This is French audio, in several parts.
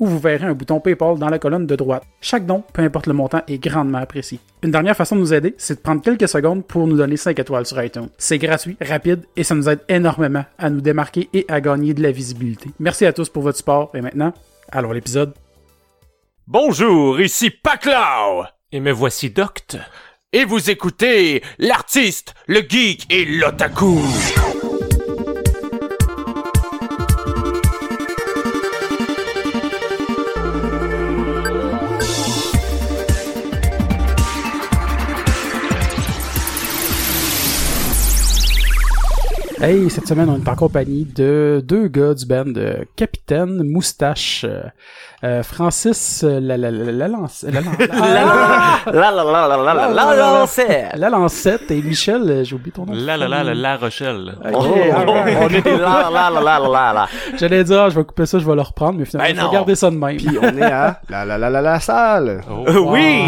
où vous verrez un bouton PayPal dans la colonne de droite. Chaque don, peu importe le montant, est grandement apprécié. Une dernière façon de nous aider, c'est de prendre quelques secondes pour nous donner 5 étoiles sur iTunes. C'est gratuit, rapide et ça nous aide énormément à nous démarquer et à gagner de la visibilité. Merci à tous pour votre support et maintenant, allons à l'épisode. Bonjour, ici Paclao Et me voici Docte. et vous écoutez l'artiste, le geek et l'otaku. Hey, cette semaine, on est en compagnie de deux gars du band Capitaine Moustache. Francis la la la lancette et Michel j'ai oublié ton nom la la la la la Rochelle on est la la la la la j'allais dire je vais couper ça je vais le reprendre mais finalement regardez ça de même puis on est à la la la la la salle oui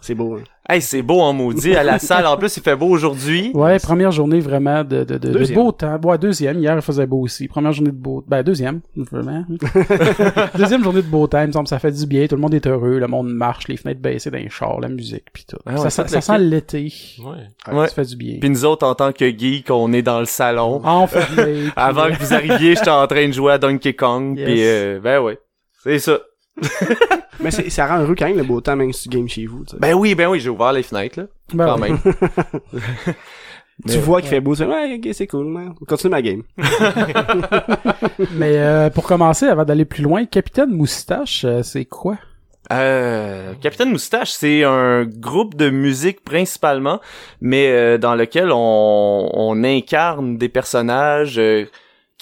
c'est beau hein. Hey, c'est beau en maudit à la salle. En plus, il fait beau aujourd'hui. Ouais, première journée vraiment de, de, de, de beau temps. Ouais, deuxième. Hier, il faisait beau aussi. Première journée de beau Ben, deuxième. Vraiment. deuxième journée de beau temps. Il me semble que ça fait du bien. Tout le monde est heureux. Le monde marche. Les fenêtres baissées dans les chars. La musique. Puis tout. Ah ouais, ça, ça ça, te ça le sent l'été. Ouais. Ouais. Ça fait du bien. Puis nous autres, en tant que geek, on est dans le salon. Ah, on fait Avant que vous arriviez, j'étais en train de jouer à Donkey Kong. Yes. Puis euh, ben ouais, c'est ça. Mais c'est, ça rend heureux quand même le beau temps, même si tu games chez vous. tu sais. Ben oui, ben oui, j'ai ouvert les fenêtres là. ben Quand ouais. même. tu vois qu'il fait beau, tu ouais, ok, c'est cool, man. Continue ma game. Mais euh, pour commencer, avant d'aller plus loin, Capitaine Moustache, euh, c'est quoi? Euh, Capitaine Moustache, c'est un groupe de musique principalement, mais euh, dans lequel on, on incarne des personnages euh,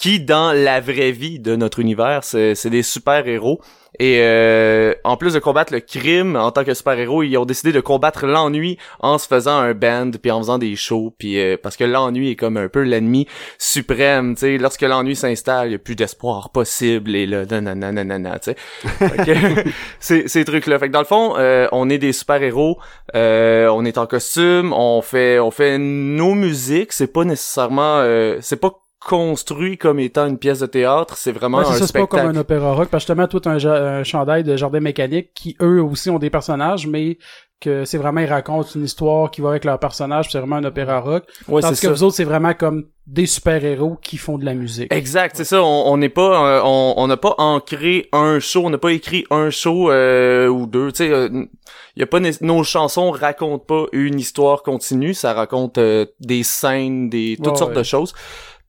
qui, dans la vraie vie de notre univers, c'est des super-héros. Et euh, en plus de combattre le crime en tant que super-héros, ils ont décidé de combattre l'ennui en se faisant un band puis en faisant des shows puis euh, parce que l'ennui est comme un peu l'ennemi suprême, tu sais, lorsque l'ennui s'installe, il a plus d'espoir possible et là nanana nanana, tu sais. Ces, ces trucs-là. Fait que dans le fond, euh, on est des super-héros, euh, on est en costume, on fait on fait nos musiques, c'est pas nécessairement euh, c'est pas construit comme étant une pièce de théâtre, c'est vraiment Ouais, un ça, c'est pas spectacle. comme un opéra rock. Parce que justement, toi, t'as un, un chandail de jardin mécanique qui, eux aussi, ont des personnages, mais que c'est vraiment, ils racontent une histoire qui va avec leur personnage, c'est vraiment un opéra rock. Ouais, Tandis que ça. vous autres, c'est vraiment comme des super-héros qui font de la musique. Exact, c'est ça. On on n'est pas, euh, on on n'a pas ancré un show, on n'a pas écrit un show euh, ou deux. Tu sais, euh, y a pas nos chansons racontent pas une histoire continue, ça raconte euh, des scènes, des toutes Ouais, sortes de choses.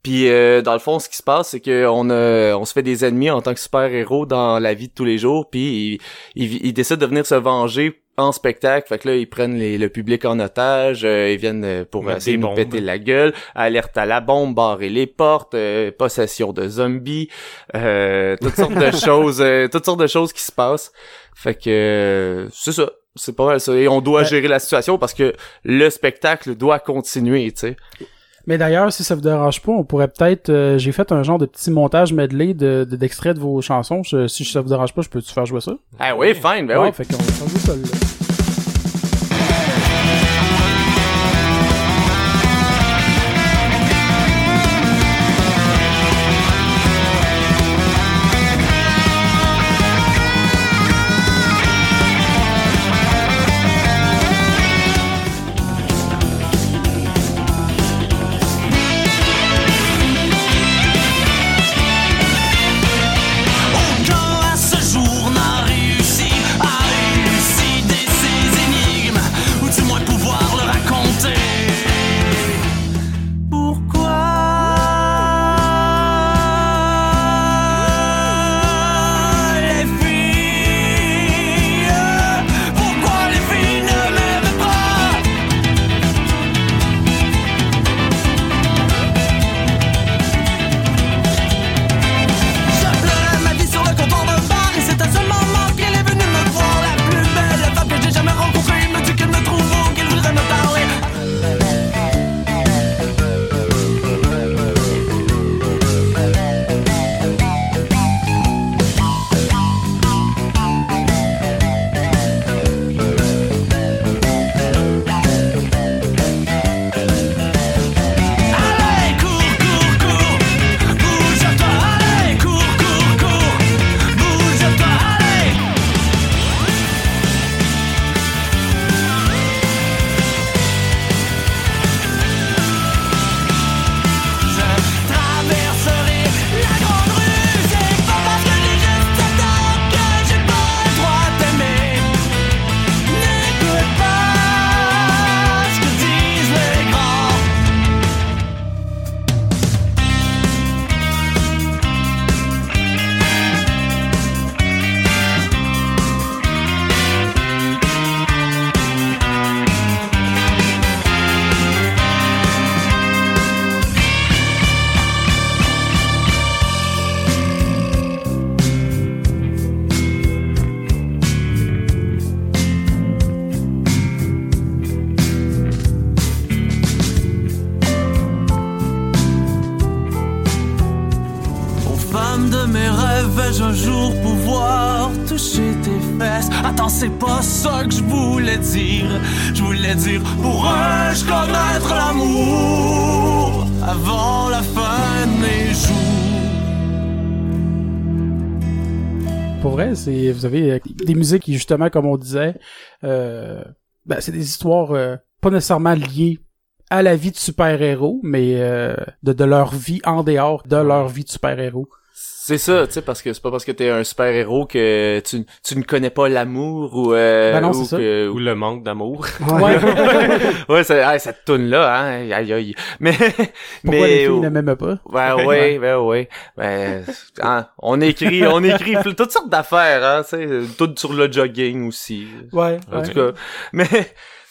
Puis euh, dans le fond, ce qui se passe, c'est que on a, on se fait des ennemis en tant que super héros dans la vie de tous les jours. Puis ils, ils, ils décident de venir se venger en spectacle. Fait que là, ils prennent les- le public en otage, euh, ils viennent euh, pour Mettre essayer de des nous bombes. péter la gueule, alerte à la bombe, barrer les portes, euh, possession de zombies, euh, toutes sortes de choses, euh, toutes sortes de choses qui se passent. Fait que euh, c'est ça. C'est pas mal ça. Et on doit Ouais. gérer la situation parce que le spectacle doit continuer, tu sais. Mais d'ailleurs, si ça vous dérange pas, on pourrait peut-être, euh, j'ai fait un genre de petit montage medley de, de- d'extraits de vos chansons. Je- si ça vous dérange pas, je peux-tu faire jouer ça? Ah oui, fine, ben Ouais, oui. fait qu'on va faire jouer ça là. C'est vous avez euh, des musiques qui justement, comme on disait, euh, ben, c'est des histoires euh, pas nécessairement liées à la vie de super-héros, mais euh, de, de leur vie en dehors de leur vie de super-héros. C'est ça, tu sais, parce que c'est pas parce que t'es un super-héros que tu, tu ne connais pas l'amour ou, euh, Ben non, ou c'est ça. que- Ou le manque d'amour. Ouais. ouais, c'est, ah, cette là hein, aïe aïe. Mais, Pourquoi mais, les filles ne m'aiment pas? Ben ouais, ben ouais. Ben, hein, on écrit, on écrit toutes sortes d'affaires, hein, tu sais, tout sur le jogging aussi. Ouais. En tout cas, mais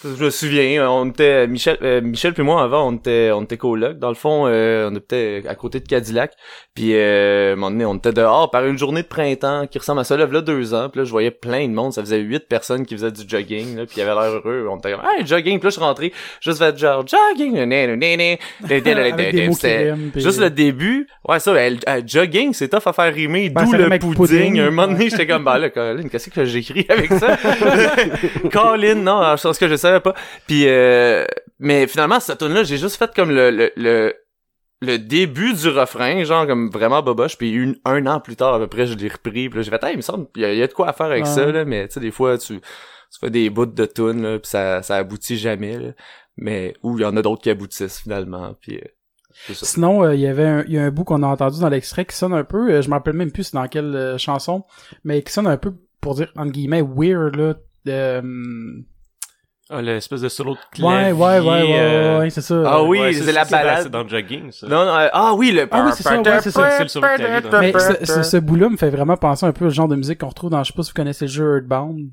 je me souviens, on était Michel, euh, Michel puis moi avant, on était, on était coloc. Dans le fond, euh, on était à côté de Cadillac. Puis euh, à un moment donné, on était dehors par une journée de printemps qui ressemble à ça. Là, là deux ans. Puis là, je voyais plein de monde. Ça faisait huit personnes qui faisaient du jogging. Là, puis ils avaient l'air heureux. On était comme, hey, jogging. Puis là, je suis rentré. Juste fait genre jogging. Juste le début. Ouais, ça, euh, jogging, c'est tough à faire rimer. Ben, D'où le pudding. Un moment donné, j'étais comme, bah là, Colin, qu'est-ce que j'écris avec ça? Colin, non, c'est ce que je savais pas. Puis, euh, mais finalement, cette tune là j'ai juste fait comme le, le, le, le début du refrain, genre comme vraiment boboche, puis une, un an plus tard, à peu près, je l'ai repris, puis là, j'ai fait, hey, il me semble, il y, a- il y a de quoi à faire avec Ouais. ça, là, mais tu sais, des fois, tu, tu fais des bouts de tune là, puis ça, ça aboutit jamais, là. Mais, ou il y en a d'autres qui aboutissent, finalement, puis euh. Sinon, euh, il y avait un, il y a un bout qu'on a entendu dans l'extrait qui sonne un peu, euh, je me rappelle même plus c'est dans quelle euh, chanson, mais qui sonne un peu, pour dire, entre guillemets, weird, là. Ah, l'espèce de solo de ouais, clavier. ouais, ouais, ouais, euh, ouais, c'est ça. Ah oui, ouais, c'est la balade. C'est dans le jogging, ça. Non, non, euh, ah oui, le... Ah oui, c'est ça, ouais, c'est ça. C'est le solo de clavier, Mais ce, ce, ce bout-là me fait vraiment penser un peu au genre de musique qu'on retrouve dans, je sais pas si vous connaissez le jeu Earthbound.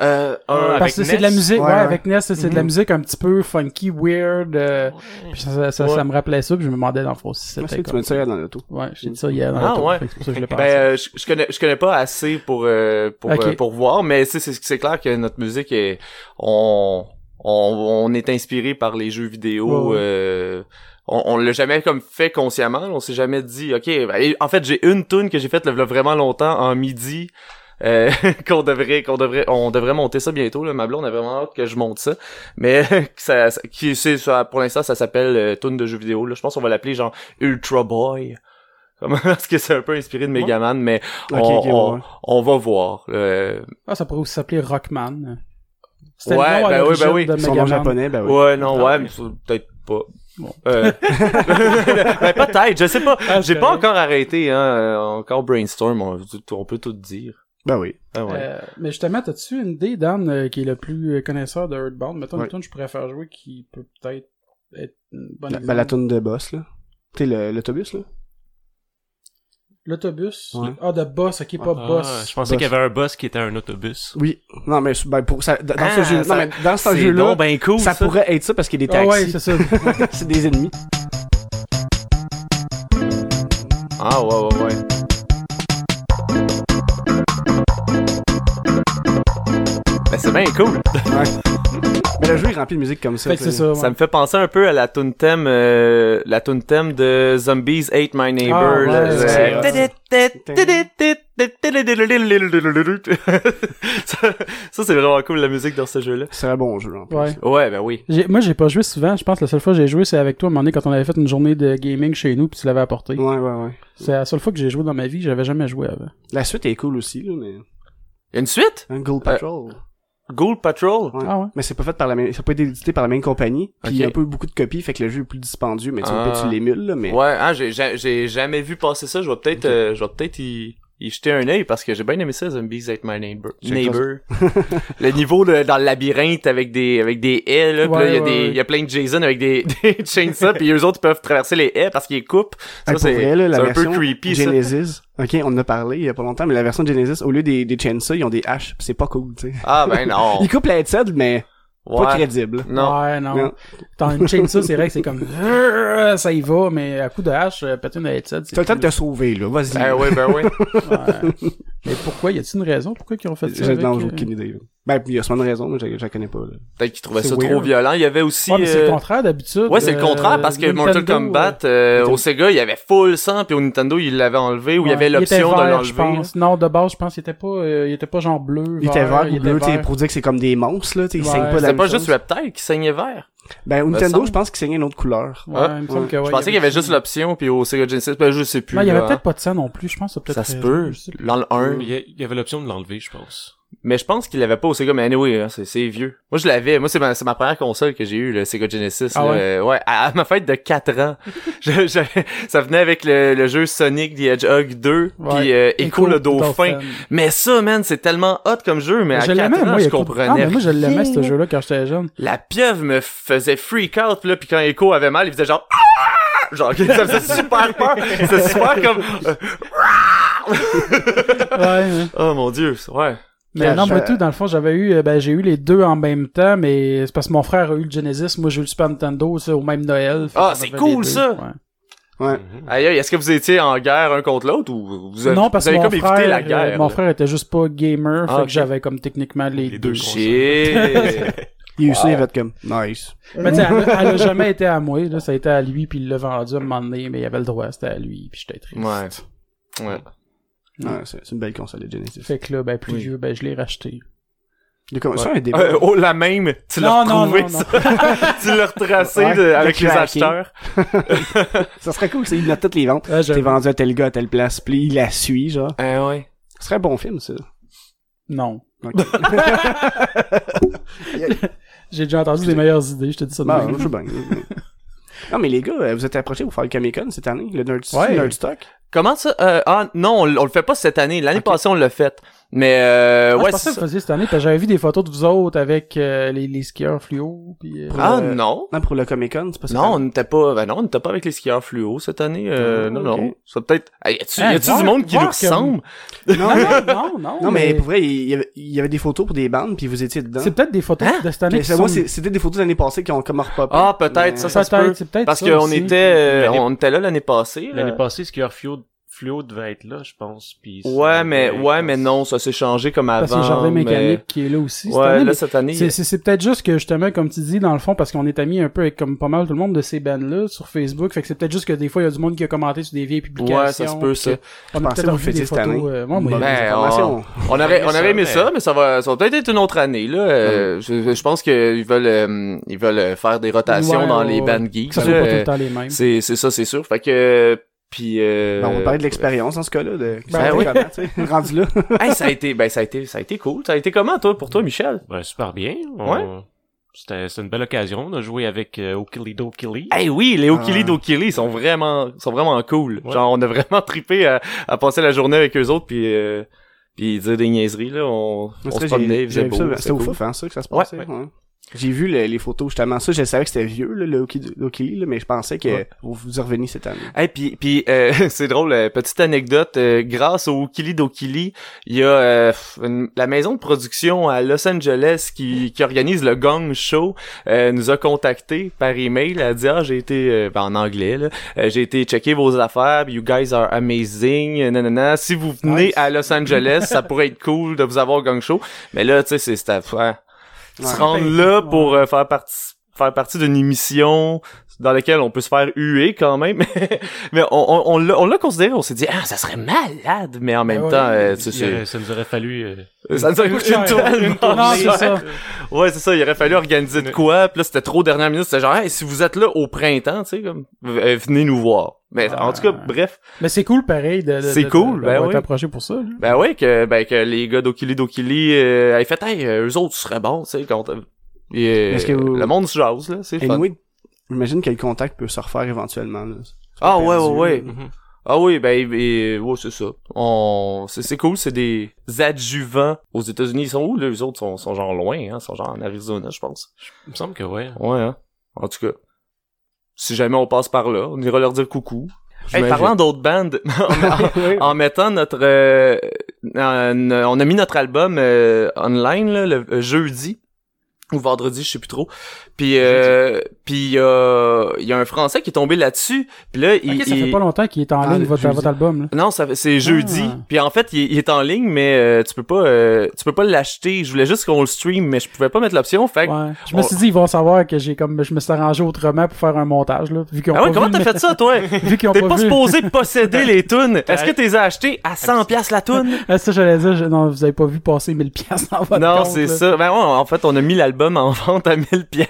Euh, Ah, un- avec Parce que c'est de la musique, ouais, Ouais, ouais. avec Ness, c'est de la Mhm. musique un petit peu funky, weird, euh, puis ça, ça, ça Ouais. me rappelait ça, puis je me demandais dans le fond si c'était que tu comme... m'as dit ça hier dans l'auto. Ouais, j'ai dit ça hier dans Ah, l'auto, ouais. fait que c'est pour ça que je l'ai pensé. Ben, euh, je, je connais, je connais pas assez pour euh, pour Ok. euh, pour voir, mais c'est c'est c'est clair que notre musique est, on on on est inspiré par les jeux vidéo. Ouais, ouais. euh, on, on l'a jamais comme fait consciemment. On s'est jamais dit, ok. ben, en fait, j'ai une tune que j'ai faite là, vraiment longtemps en midi. Euh, qu'on devrait qu'on devrait on devrait monter ça bientôt là ma blonde a vraiment hâte que je monte ça mais ça, ça- qui c'est ça pour l'instant ça s'appelle euh, tune de jeux vidéo là je pense qu'on va l'appeler genre Ultra Boy comme parce que c'est un peu inspiré de Megaman mais Ok, on, ouais, on, ouais. on va voir. Euh, Ah, ça pourrait aussi s'appeler Rockman. Ouais, nom à ben oui, ben oui. Son nom japonais, ben oui. Ouais, non, Ah ouais, ouais. mais c'est peut-être pas. Bon. Euh, ben, peut-être, je sais pas. Ah, J'ai pas encore arrêté, hein. euh, Encore brainstorm, on, on peut tout dire. Ben oui. Ah ouais. Euh, mais justement, t'as-tu une idée, Dan, euh, qui est le plus euh, connaisseur de Earthbound? Mettons Ouais. une tune que je pourrais faire jouer qui peut peut-être être une bonne La, ben, la toune de boss, là. Tu sais, le- l'autobus, là? L'autobus? Ouais. Ah, de boss, ok, pas Ah, boss. je pensais Boss. qu'il y avait un boss qui était un autobus. Oui. Non, mais ben, pour ça, dans Ah, ce jeu, ça- non, mais dans ce C'est jeu-là, ben cool, ça, ça. pourrait être ça parce qu'il y a des Ah ouais, taxis. c'est ça. c'est des ennemis. Ah, ouais, ouais, ouais. Bien cool. Mais le jeu est rempli de musique comme ça. fait que c'est tu sais. ça. ouais. Ça me fait penser un peu à la tune thème, euh, la tune thème de Zombies Hate My Neighbor. Ah, ouais, Euh, ça, ça, c'est vraiment cool la musique dans ce jeu-là. C'est un bon jeu, en plus. Ouais. Ouais, ben oui. J'ai- Moi, j'ai pas joué souvent. Je pense que la seule fois que j'ai joué, c'est avec toi, à un moment donné, quand on avait fait une journée de gaming chez nous, puis tu l'avais apporté. Ouais, ouais, ouais. C'est la seule fois que j'ai joué dans ma vie. J'avais jamais joué avant. La suite est cool aussi, là, mais... Une suite? Un Gold Patrol. Ghoul Patrol? Ouais. Ah ouais? Mais c'est pas fait par la même, ça a pas été édité par la même compagnie. Puis il y a un peu beaucoup de copies, fait que le jeu est plus dispendieux, mais tu Ah. tu l'émules, là, mais. Ouais, hein, j'ai, j'ai, j'ai jamais vu passer ça. Je vais peut-être, euh, je vais peut-être y, y jeter un œil parce que j'ai bien aimé ça, Zombies Hate My Neighbor. Neighbor. le niveau de, dans le labyrinthe avec des, avec des haies, là. Là, il y a ouais, des, ouais. il y a plein de Jason avec des, des chainsaws, puis eux autres peuvent traverser les haies parce qu'ils coupent. Ça, c'est, un peu creepy, ça. Genesis. Ok, on en a parlé il y a pas longtemps, mais la version Genesis, au lieu des, des chainsaws, ils ont des haches. pis C'est pas cool, tu sais. Ah, ben non. Ils coupent la headset, mais pas Ouais. crédible. Non. Ouais, non. Non. Dans une chainsaw, c'est vrai que c'est comme, ça y va, mais à coup de hache, euh, péter une headset, T'as le temps de te sauver, là. Vas-y. Ben ouais, ben. Ouais. Mais pourquoi? Y a-t-il une raison? Pourquoi ils ont fait ça? Je- avec, non, j'ai euh, aucune idée. Ben, il y a sûrement une raison, mais je, je la connais pas, là. Peut-être qu'ils trouvaient ça trop violent. Il y avait aussi... Ouais, mais c'est euh, le contraire d'habitude. Ouais, c'est le euh, contraire parce que Mortal Nintendo, Kombat euh, euh, au Sega, il y avait full sang puis au Nintendo, il l'avait enlevé ou il y avait l'option de l'enlever. je pense. Non, de base, je pense qu'il était pas, euh, il était pas genre bleu. Il était vert il ou bleu, vert. pour dire que c'est comme des monstres, là, tu sais, ils saignent pas de la C'était pas chose. juste Reptile qui saignait vert? Ben, au Nintendo, je pense qu'il saignait une autre couleur. Ouais, Ah, il me semble que ouais, je pensais qu'il y avait juste l'option puis au Sega Genesis, ben je sais plus. Non, il y avait peut-être pas de ça non plus, je pense. peut-être ça se peut. je sais plus. Dans le 1. Il y, a- il y avait l'option de l'enlever, je pense. Mais je pense qu'il l'avait pas au Sega, mais anyway, hein, c'est, c'est vieux. Moi, je l'avais. Moi, c'est ma, c'est ma première console que j'ai eue, le Sega Genesis. Ah ouais? Euh, ouais, à, à ma fête de 4 ans. Je- je- ça venait avec le, le jeu Sonic the Hedgehog 2, Ouais. puis euh, Echo le dauphin. Mais ça, man, c'est tellement hot comme jeu, mais à je 4 l'aimais, ans, moi, je comprenais Ah, mais moi, je l'aimais, ce jeu-là, quand j'étais jeune. La pieuvre me faisait freak out, pis là, puis quand Echo avait mal, il faisait genre... Ah! Genre, ça faisait super peur. C'était super comme... euh, Ouais, ouais. Oh mon dieu, ouais. Mais non, mais tout, dans le fond, j'avais eu, euh, ben, j'ai eu les deux en même temps, mais c'est parce que mon frère a eu le Genesis, moi j'ai eu le Super Nintendo, ça, au même Noël. Ah, c'est cool, ça! ouais. Ouais. Mhm. Aïe, aïe, est-ce que vous étiez en guerre un contre l'autre ou vous avez, non, parce vous que avez mon comme frère, évité la euh, guerre? mon là? frère était juste pas gamer, Ah, fait que j'avais comme techniquement les, Les deux. Shit! Il y a eu ça, il va être comme, nice. Mais tu sais, elle, a- elle a jamais été à moi, là, ça a été à lui, puis il l'a vendu à un moment donné, mais il avait le droit, c'était à lui, puis j'étais triste. ouais. Ouais. Ouais, c'est une belle console de Genesis. Fait que là, ben, plus Oui. vieux, ben, je l'ai racheté. Il y a comme ça Ouais. un débat. Euh, oh, la même, tu l'as Non, non, retrouvé, non, ça? tu l'as retracé Ouais, de- le avec les acheteurs? Ça serait cool, c'est il note toutes les ventes. Ah, T'es j'avoue. vendu à tel gars à telle place, puis il la suit, genre. Ah ouais. Ce serait un bon film, ça. Non. Ok. J'ai déjà entendu des meilleures idées, je te dis ça de Bah, même. je sais bien. Non, mais les gars, euh, vous êtes approchés pour faire le Comic-Con cette année, le Nerd, Ouais. Nerdstock? Comment ça? Euh, ah, non, on, le fait pas cette année. L'année passée, on l'a fait. Mais, euh, Ah, ouais, c'est que vous ça. faisiez cette année, parce que j'avais vu des photos de vous autres avec euh, les, les skieurs fluo, puis... euh, Ah, Euh, non. Non, pour le Comic-Con, c'est pas ça. Non, on n'était pas, ben non, on n'était pas avec les skieurs fluo cette année. Euh, Ah, non, ok. non. Ça peut-être, Hey, y a-tu, y a-tu voir- du monde qui nous comme- ressemble? Non, Non, non, non, non, Non, mais pour vrai, il y avait, il y avait des photos pour des bandes, puis vous étiez dedans. C'est peut-être des photos Hein? de cette année Mais qui moi, sont- c'est- c'était des photos de l'année passée qui ont comme repop. Ah, peut-être, ça, ça se peut. Peut-être, c'est peut-être Parce ça qu'on était, euh, on était là l'année passée. L'année passée, Skieur Fluo, Fluo devait être là, je pense. Puis Ouais, mais, ouais, mais non, ça s'est changé comme avant. Le jardin mais- mécanique qui est là aussi. cette Ouais, année, là, cette année. C'est, c'est, c'est peut-être juste que justement, comme tu dis, dans le fond, parce qu'on est amis un peu avec comme pas mal tout le monde de ces bands-là sur Facebook, fait que c'est peut-être juste que des fois il y a du monde qui a commenté sur des vieilles publications. Ouais, ça se peut, ça. On a pensais peut-être revu des cette photos. année. euh, Ben, information. On aurait, on aurait aimé ça, mais- ça va, ça va peut-être être une autre année, là. Euh, je, je pense qu'ils veulent, euh, ils veulent faire des rotations Ouais, dans ouais, les bands geeks. que ça là. soit pas tout le temps les mêmes. C'est, c'est ça, c'est sûr. Fait que, puis, euh, Ben, on va parler de l'expérience dans ce cas-là, de Ben oui. comment, rendu là. hey, ça a été, ben, ça a été, ça a été cool. Ça a été comment, toi, pour toi, Michel? Ben, super bien. On- C'était, c'était une belle occasion de jouer avec euh, Okilido Killy. Hey, oui, les Okili Ah. d'Okili sont vraiment, sont vraiment cool. Ouais. Genre, on a vraiment trippé à, à passer la journée avec eux autres, puis, euh, puis dire des niaiseries, là. On, on se promenait, il faisait beau. ça, c'était C'était au fouf, hein, ça, que ça se Ouais, passait. ouais. ouais. J'ai vu le- les photos, justement. Ça, je savais que c'était vieux, là, le Oki- l'Okili, là, mais je pensais que Ouais. vous vous y reveniez cette année. Hey, puis, puis euh, c'est drôle, euh, petite anecdote, euh, grâce au Kili d'Okili, il y a euh, une- la maison de production à Los Angeles qui, qui organise le Gong Show, euh, nous a contacté par email, elle a dit ah j'ai été ben, en anglais là, j'ai été checker vos affaires, you guys are amazing, nanana. Si vous venez Nice. à Los Angeles, ça pourrait être cool de vous avoir au Gong Show, mais là tu sais c'est c'était ouais, se rendre là pour euh, faire partie faire partie d'une émission dans laquelle on peut se faire huer quand même mais on, on, on l'a on l'a considéré on s'est dit ah ça serait malade mais en même ouais. temps euh, tu Il sais, aurait- ça nous aurait fallu... euh, ça nous a coûté tellement cher. ça. ouais c'est ça il aurait fallu organiser de quoi puis là c'était trop dernière minute c'était genre hey, si vous êtes là au printemps tu sais comme euh, venez nous voir mais en tout cas bref Mais c'est cool pareil de, de, C'est de- cool, de- ben oui. approché pour ça. là. ben ouais que ben que les gars d'Okili d'Okili euh, avaient fait hey euh, eux autres seraient bons tu sais quand et, euh, Est-ce que vous- le monde se jase là c'est le fun. Anyway, j'imagine que le contact peut se refaire éventuellement, là. Ah, ouais, perdu, ouais, mhm. Ah oui, ben, et, ouais, c'est ça. On, c'est, c'est cool, c'est des adjuvants aux États-Unis. Ils sont où, là? Les autres sont, sont genre loin, hein? Ils sont genre en Arizona, je pense. Il me semble que ouais. Ouais, hein? En tout cas. Si jamais on passe par là, on ira leur dire coucou. Hey, parlant d'autres bandes, en, mettant notre, euh, en- on a mis notre album euh, online là, le euh, jeudi. Ou vendredi, je sais plus trop. Puis euh, puis il y a il y a un français qui est tombé là-dessus. Puis là il, ça il- fait pas longtemps qu'il est en Ah, ligne, votre, votre album. Là. non, ça c'est jeudi. Ah. Puis en fait, il, il est en ligne, mais euh, tu peux pas, euh, tu peux pas l'acheter. Je voulais juste qu'on le stream, mais je pouvais pas mettre l'option. Fait que- Ouais. Je me suis dit, ils vont savoir que j'ai comme, je me suis arrangé autrement pour faire un montage, là. Vu Ah ouais, comment t'as fait ça, toi? Vu qu'ils ont T'es pas, pas supposé posséder les tunes. Est-ce que t'es les as achetées à 100 pièces la tune ça, j'allais dire, je- non, vous avez pas vu passer 1000 pièces dans votre Non, c'est ça. Ben ouais, en fait, on a mis l'album en vente à 1000 pièces.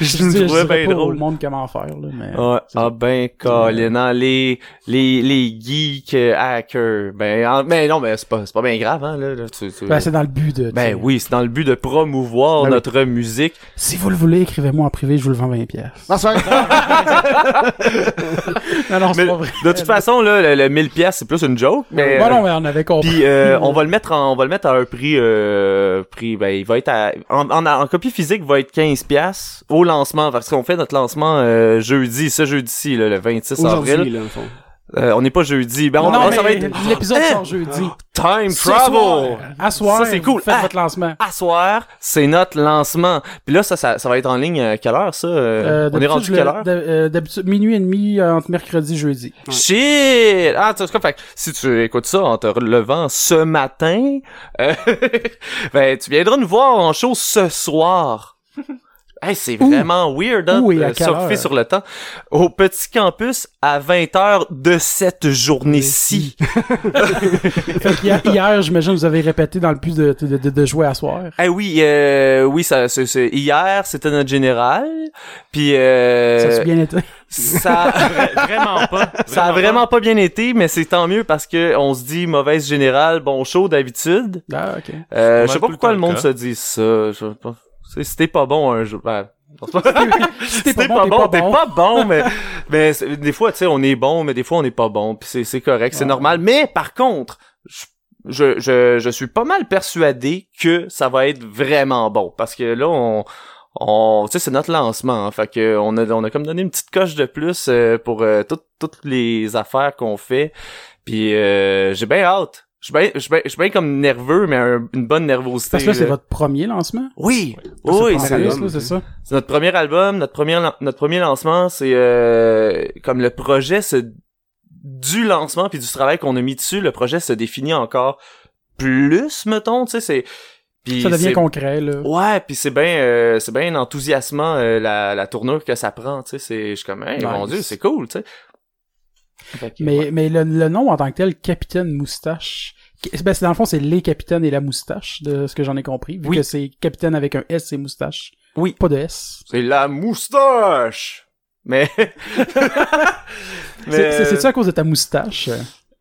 Je, Je je, je trouvais bien pas drôle. au monde comment faire, là, mais... Ouais. Ah ben, Colin, hein, les, les, les geeks euh, hackers. Ben, en- mais non, mais c'est pas, c'est pas bien grave, hein, là. là, tu- tu- Ben, c'est dans le but de... Ben tu oui, c'est dans le but de promouvoir Ben oui. notre musique. Si vous le voulez, écrivez-moi en privé, je vous le vends 20 pièces. Non, c'est vrai. Non, non, c'est pas vrai. de toute façon, là, le, le 1000 pièces, c'est plus une joke. Mais, Bon, non, mais on avait compris. Puis euh, on va le mettre en, on va le mettre à un prix euh, prix ben il va être à, en, en, en copie physique va être 15 pièces au lancement parce qu'on fait notre lancement euh, jeudi ce jeudi-ci le 26 Aujourd'hui, avril. là. Euh, on n'est pas jeudi. Ben on, non, on- mais ça va être l'épisode Hein? sort jeudi. time Ce travel. À soir, Ça, c'est cool. Faites Ah. votre lancement. À soir, c'est notre lancement. Puis là ça, ça ça va être en ligne à quelle heure ça Euh, Euh, On est d'habitude, rendu quelle le- heure euh, D'habitude, minuit et demi euh, entre mercredi et jeudi. Shit! Ah, tu sais fait que si tu écoutes ça en te relevant ce matin, euh, ben, tu viendras nous voir en show ce soir. Hey, c'est vraiment weird, hein, de surfer heure? sur le temps. Au petit campus, à 20h de cette journée-ci. Hier, hier, j'imagine, vous avez répété dans le but de, de, de, de jouer à soir. Eh oui, euh, oui, ça, c'est, c'est- hier, c'était notre général, puis euh, Ça a bien été? ça, Vra- vraiment pas. Ça a vraiment pas bien été, mais c'est tant mieux parce que on se dit mauvaise générale, bon show d'habitude. Ah, ok. Euh, je sais pas pourquoi le le monde se dit ça. Je sais pas. C'est- Si t'es pas bon un jour, ben, Si t'es pas bon, t'es pas bon, mais, mais des fois, tu sais, on est bon, mais des fois, on n'est pas bon, puis c'est, c'est correct, c'est Ouais. normal. Mais, par contre, je, je, je, je suis pas mal persuadé que ça va être vraiment bon, parce que là, on, on, tu sais, c'est notre lancement, hein, fait que on a, on a comme donné une petite coche de plus euh, pour euh, toutes, toutes les affaires qu'on fait, puis euh, j'ai bien hâte. Je suis bien, je suis bien, je suis bien comme nerveux, mais un- une bonne nervosité. Parce que là, c'est là. votre premier lancement? Oui, c'est oui, le c'est ça, c'est ça. c'est notre premier album, notre premier lan- notre premier lancement, c'est euh, comme le projet se du lancement puis du travail qu'on a mis dessus, le projet se définit encore plus mettons, tu sais, c'est puis Ça devient c'est- concret, là. Ouais, puis c'est bien euh, c'est bien enthousiasmant euh, la la tournure que ça prend, tu sais, c'est je suis comme hey, mon dieu, c'est cool, tu sais. Mais, ouais. mais le, le nom en tant que tel, Capitaine Moustache, ben, c'est dans le fond, c'est les capitaines et la moustache, de ce que j'en ai compris. Vu Oui. que c'est capitaine avec un S et moustache. Oui. Pas de S. c'est la moustache. Mais C'est- C'est c'est-tu à cause de ta moustache?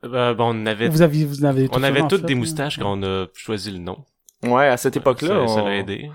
Euh, bon, on avait, Vous avez, vous en avez on avait en toutes fait, des là. moustaches quand on a choisi le nom. ouais, à cette époque-là, ça, ça on- l'a aidé.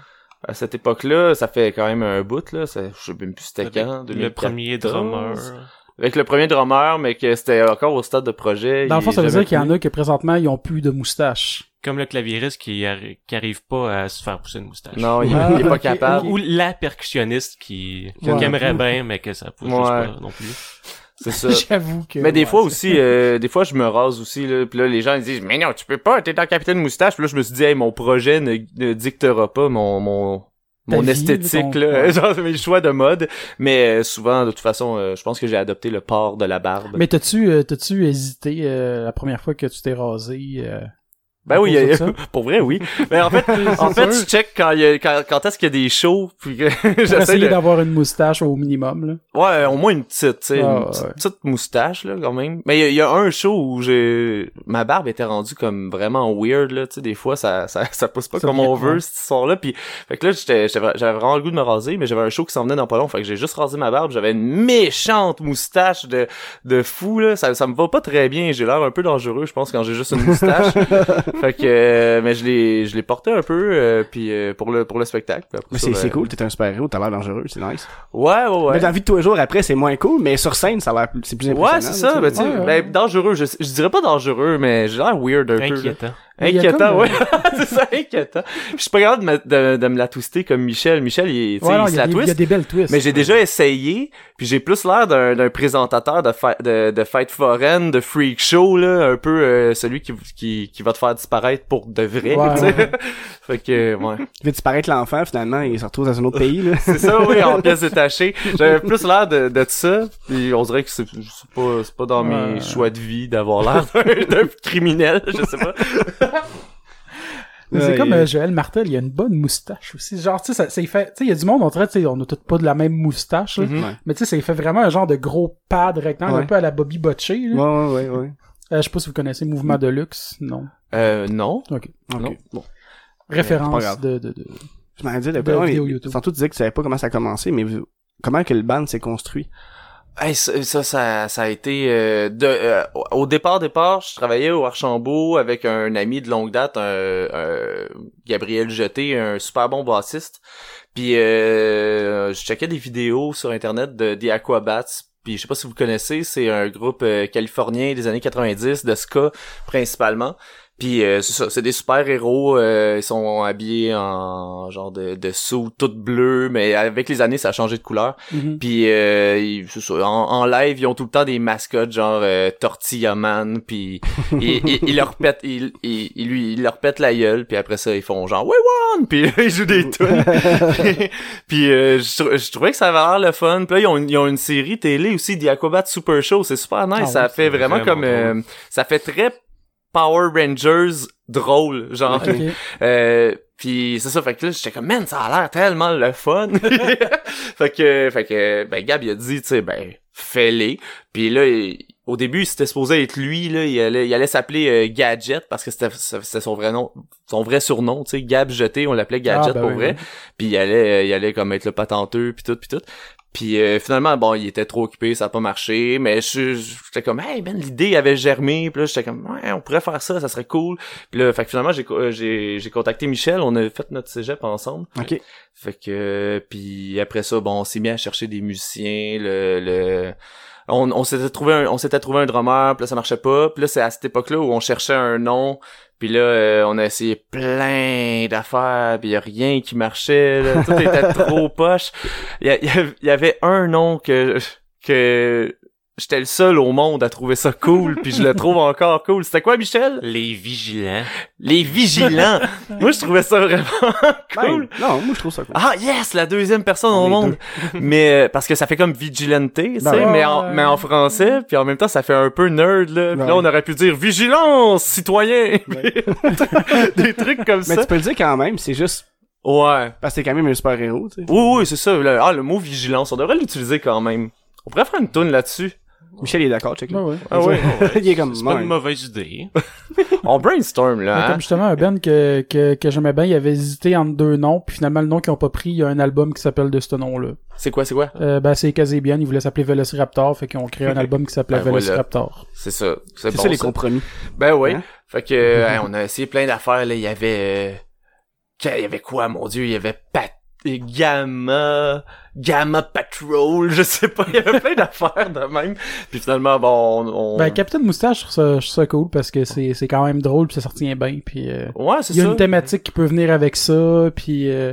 à cette époque-là, ça fait quand même un bout là, ça, je sais même plus c'était quand, le premier 2014. drummer. Avec le premier drummer, mais que c'était encore au stade de projet. Dans le fond, ça veut dire qu'il y en a que présentement, ils ont plus de moustache. Comme le claviériste qui, arri- qui arrive pas à se faire pousser une moustache. Non, il, Ah, il est pas ok, capable. Ou la percussionniste qui, Ouais. qui aimerait bien, mais que ça pousse juste Ouais. pas non plus. C'est ça. J'avoue que... Mais des ouais, fois aussi, euh, des fois je me rase aussi là, puis là les gens ils disent mais non tu peux pas, t'es dans Capitaine Moustache. Puis là je me suis dit hey mon projet ne, ne dictera pas mon mon mon vie, esthétique ton- là, genre mes choix de mode. Mais euh, souvent de toute façon, euh, je pense que j'ai adopté le port de la barbe. Mais t'as-tu, euh, t'as-tu hésité euh, la première fois que tu t'es rasé? Ben oui, a- pour vrai, oui. Mais en fait, en fait, je check quand il y a, quand, quand est-ce qu'il y a des shows, puis j'essaie de, d'avoir une moustache au minimum, là. ouais, au moins une petite, tu sais, Ah, une ouais. petite, moustache, là, quand même. Mais il y a- il y, a un show où j'ai, ma barbe était rendue comme vraiment weird, là, tu sais, des fois, ça, ça, ça pousse pas Ça comme on veut, cette histoire-là, puis, fait que là, j'étais, j'avais j'avais vraiment le goût de me raser, mais j'avais un show qui s'en venait dans pas long, fait que j'ai juste rasé ma barbe, j'avais une méchante moustache de, de fou, là, ça, ça me va pas très bien, j'ai l'air un peu dangereux, je pense, quand j'ai juste une moustache. Fait que, euh, mais je l'ai, je l'ai porté un peu, euh, puis euh, pour le, pour le spectacle. puis après Mais ça, c'est ben- c'est cool, t'es un super-héros, t'as l'air dangereux, c'est nice. Ouais, ouais, ouais. Mais dans la vie de tous les jours, après, c'est moins cool, mais sur scène, ça a l'air plus- c'est plus impressionnant. Ouais, c'est ça. Ben, tu tu sais, Ouais, ouais. ben, dangereux. Je, je dirais pas dangereux, mais j'ai l'air weird un peu. là. Inquiétant. Inquiétant, comme, ouais. c'est ça, inquiétant. Je suis pas capable de me, de, de me la twister comme Michel. Michel, il, tu sais, Ouais, non, il il se la des- il y a twist. des belles twists. Mais j'ai déjà essayé, puis j'ai plus l'air d'un d'un présentateur de, fa- de, de fête foraine, de freak show, là, un peu euh, celui qui, qui, qui va te faire disparaître pour de vrai, Ouais, tu sais. ouais. fait que, ouais. Il fait disparaître l'enfant, finalement, et il se retrouve dans un autre pays, là. C'est ça, oui, en pièces détachées. J'avais plus l'air de, de ça, puis on dirait que c'est c'est pas, c'est pas dans mes choix de vie d'avoir l'air d'un d'un criminel, je sais pas. Mais c'est Ouais, comme il- euh, Joël Martel, il a une bonne moustache aussi. Genre, tu sais, ça, ça y fait, tu sais, il y a du monde, on dirait, tu sais, on a tous pas de la même moustache, là. Mhm. Mais tu sais, ça y fait vraiment un genre de gros pad rectangle, Ouais. un peu à la Bobby Botché, là. Ouais, ouais, ouais, ouais. Euh, je sais pas si vous connaissez Mouvement de luxe, non? Euh, non. Ok. Ok. Non. Bon. Référence de, de, de... Je m'en disais, De ouais, vidéo YouTube. Tantôt, tu disais que tu savais pas comment ça a commencé, mais comment que le band s'est construit? Hey, ça, ça, ça, a été euh, de, euh, au départ, départ, je travaillais au Archambault avec un ami de longue date, un, un Gabriel Jeté, un super bon bassiste. Puis euh, je checkais des vidéos sur internet de The Aquabats. Puis je sais pas si vous connaissez, c'est un groupe euh, californien des années 90 de ska principalement. Puis euh, c'est ça, c'est des super héros. ils sont habillés en genre de, de sous tout bleu, mais avec les années ça a changé de couleur. Mhm. Puis euh, ils- c'est ça, en, en live, ils ont tout le temps des mascottes genre euh, Tortilla Man, puis ils, ils, ils leur pètent, ils, ils, lui, ils leur pètent la gueule, puis après ça ils font genre We won, puis ils jouent des tunes. puis puis, euh, je, je trouvais que ça avait l'air le fun. Puis là ils ont, une- ils ont une série télé aussi, The Super Show, c'est super nice. Ah ça fait vraiment, vraiment comme, euh, ça fait très Power Rangers drôle, genre. Euh, puis c'est ça, fait que là, j'étais comme, man, ça a l'air tellement le fun. fait que, fait que, ben, Gab, il a dit, tu sais, ben, fais-les. Puis là, il- au début, c'était supposé être lui, là, il allait, il allait s'appeler euh, Gadget, parce que c'était, c'était son vrai nom, son vrai surnom, tu sais, Gab Jeté, on l'appelait Gadget Ah, ben pour oui, vrai. oui. Puis il allait, il allait comme être le patenteux, puis tout, puis tout. Puis euh, finalement, bon, il était trop occupé, ça a pas marché, mais j'étais comme, hey, ben, l'idée avait germé, puis là, j'étais comme, ouais, on pourrait faire ça, ça serait cool. Puis là, fait que finalement, j'ai, euh, j'ai, j'ai contacté Michel, on a fait notre cégep ensemble. Ok. Fait que, puis après ça, bon, on s'est mis à chercher des musiciens, le, le, on, on s'était trouvé un, on s'était trouvé un drummer, puis là, ça marchait pas. Puis là, c'est à cette époque-là où on cherchait un nom. Puis là, euh, on a essayé plein d'affaires, puis y a rien qui marchait. Là. Tout était trop poche. Il y, y avait un nom que que j'étais le seul au monde à trouver ça cool, puis je le trouve encore cool. C'était quoi, Michel? Les vigilants. Les vigilants. Moi, je trouvais ça vraiment cool. Ben, non, moi, je trouve ça cool. Ah yes, la deuxième personne au monde. mais euh, parce que ça fait comme vigilante, tu sais, Ben ouais. mais en mais en français, puis en même temps ça fait un peu nerd là. Ouais. là on aurait pu dire vigilance citoyen. Des trucs comme Mais ça. tu peux le dire quand même, c'est juste Ouais. parce que c'est quand même un super héros, tu sais. Oui oui, c'est ça. Le, ah le mot vigilance, on devrait l'utiliser quand même. On pourrait faire une tune là-dessus. Michel il est d'accord, check Ouais, ouais. Ah ouais. il est comme C'est pas une mauvaise idée. on brainstorm Mais là. hein. Comme justement un band que, que, que j'aimais bien, il avait hésité entre deux noms, puis finalement le nom qu'ils ont pas pris, il y a un album qui s'appelle de ce nom-là. C'est quoi c'est quoi? Euh, ben c'est Kazebian, ils voulaient s'appeler Velociraptor, fait qu'ils ont créé un album qui s'appelait Ben voilà. Velociraptor. C'est ça. C'est bon, ça les ça. compromis. Ben oui. Hein? Fait que euh, on a essayé plein d'affaires là, il y avait euh, qu'il- il y avait quoi mon dieu, il y avait Pat Gamma Gamma Patrol, je sais pas, il y avait plein d'affaires de même. Puis finalement bon on, Ben Capitaine Moustache, je trouve ça, je trouve ça cool parce que c'est c'est quand même drôle, puis ça sortit bien, puis euh, Ouais, c'est il y a ça. une thématique qui peut venir avec ça, puis euh,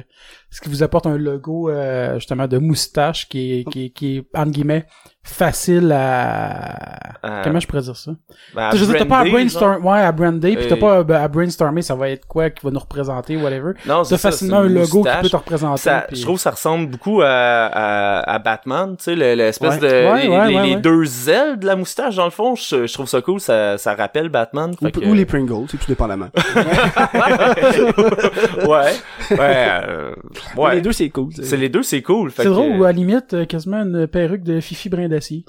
ce qui vous apporte un logo euh, justement de moustache qui est qui qui est entre guillemets facile à Euh, comment je pourrais dire ça? ben, je veux dire, t'as pas à brander, brainstorm ouais à brander puis t'as Euh, pas à, à brainstormer ça va être quoi qui va nous représenter whatever. Non, c'est t'as ça, facilement un logo qui peut te représenter Ça, je trouve que ça ressemble beaucoup à, à, à Batman, tu sais, le- l'espèce Ouais. de Ouais, les, ouais, les- ouais, les ouais. deux ailes de la moustache dans le fond. Je, je trouve ça cool, ça, ça rappelle Batman. Ou, que- ou les Pringles, c'est tout dépendamment. ouais, ouais, euh, ouais. Les deux, c'est cool. C'est les deux, c'est cool. fait c'est que- drôle ou à la limite euh, quasiment une perruque de Fifi brin d'acier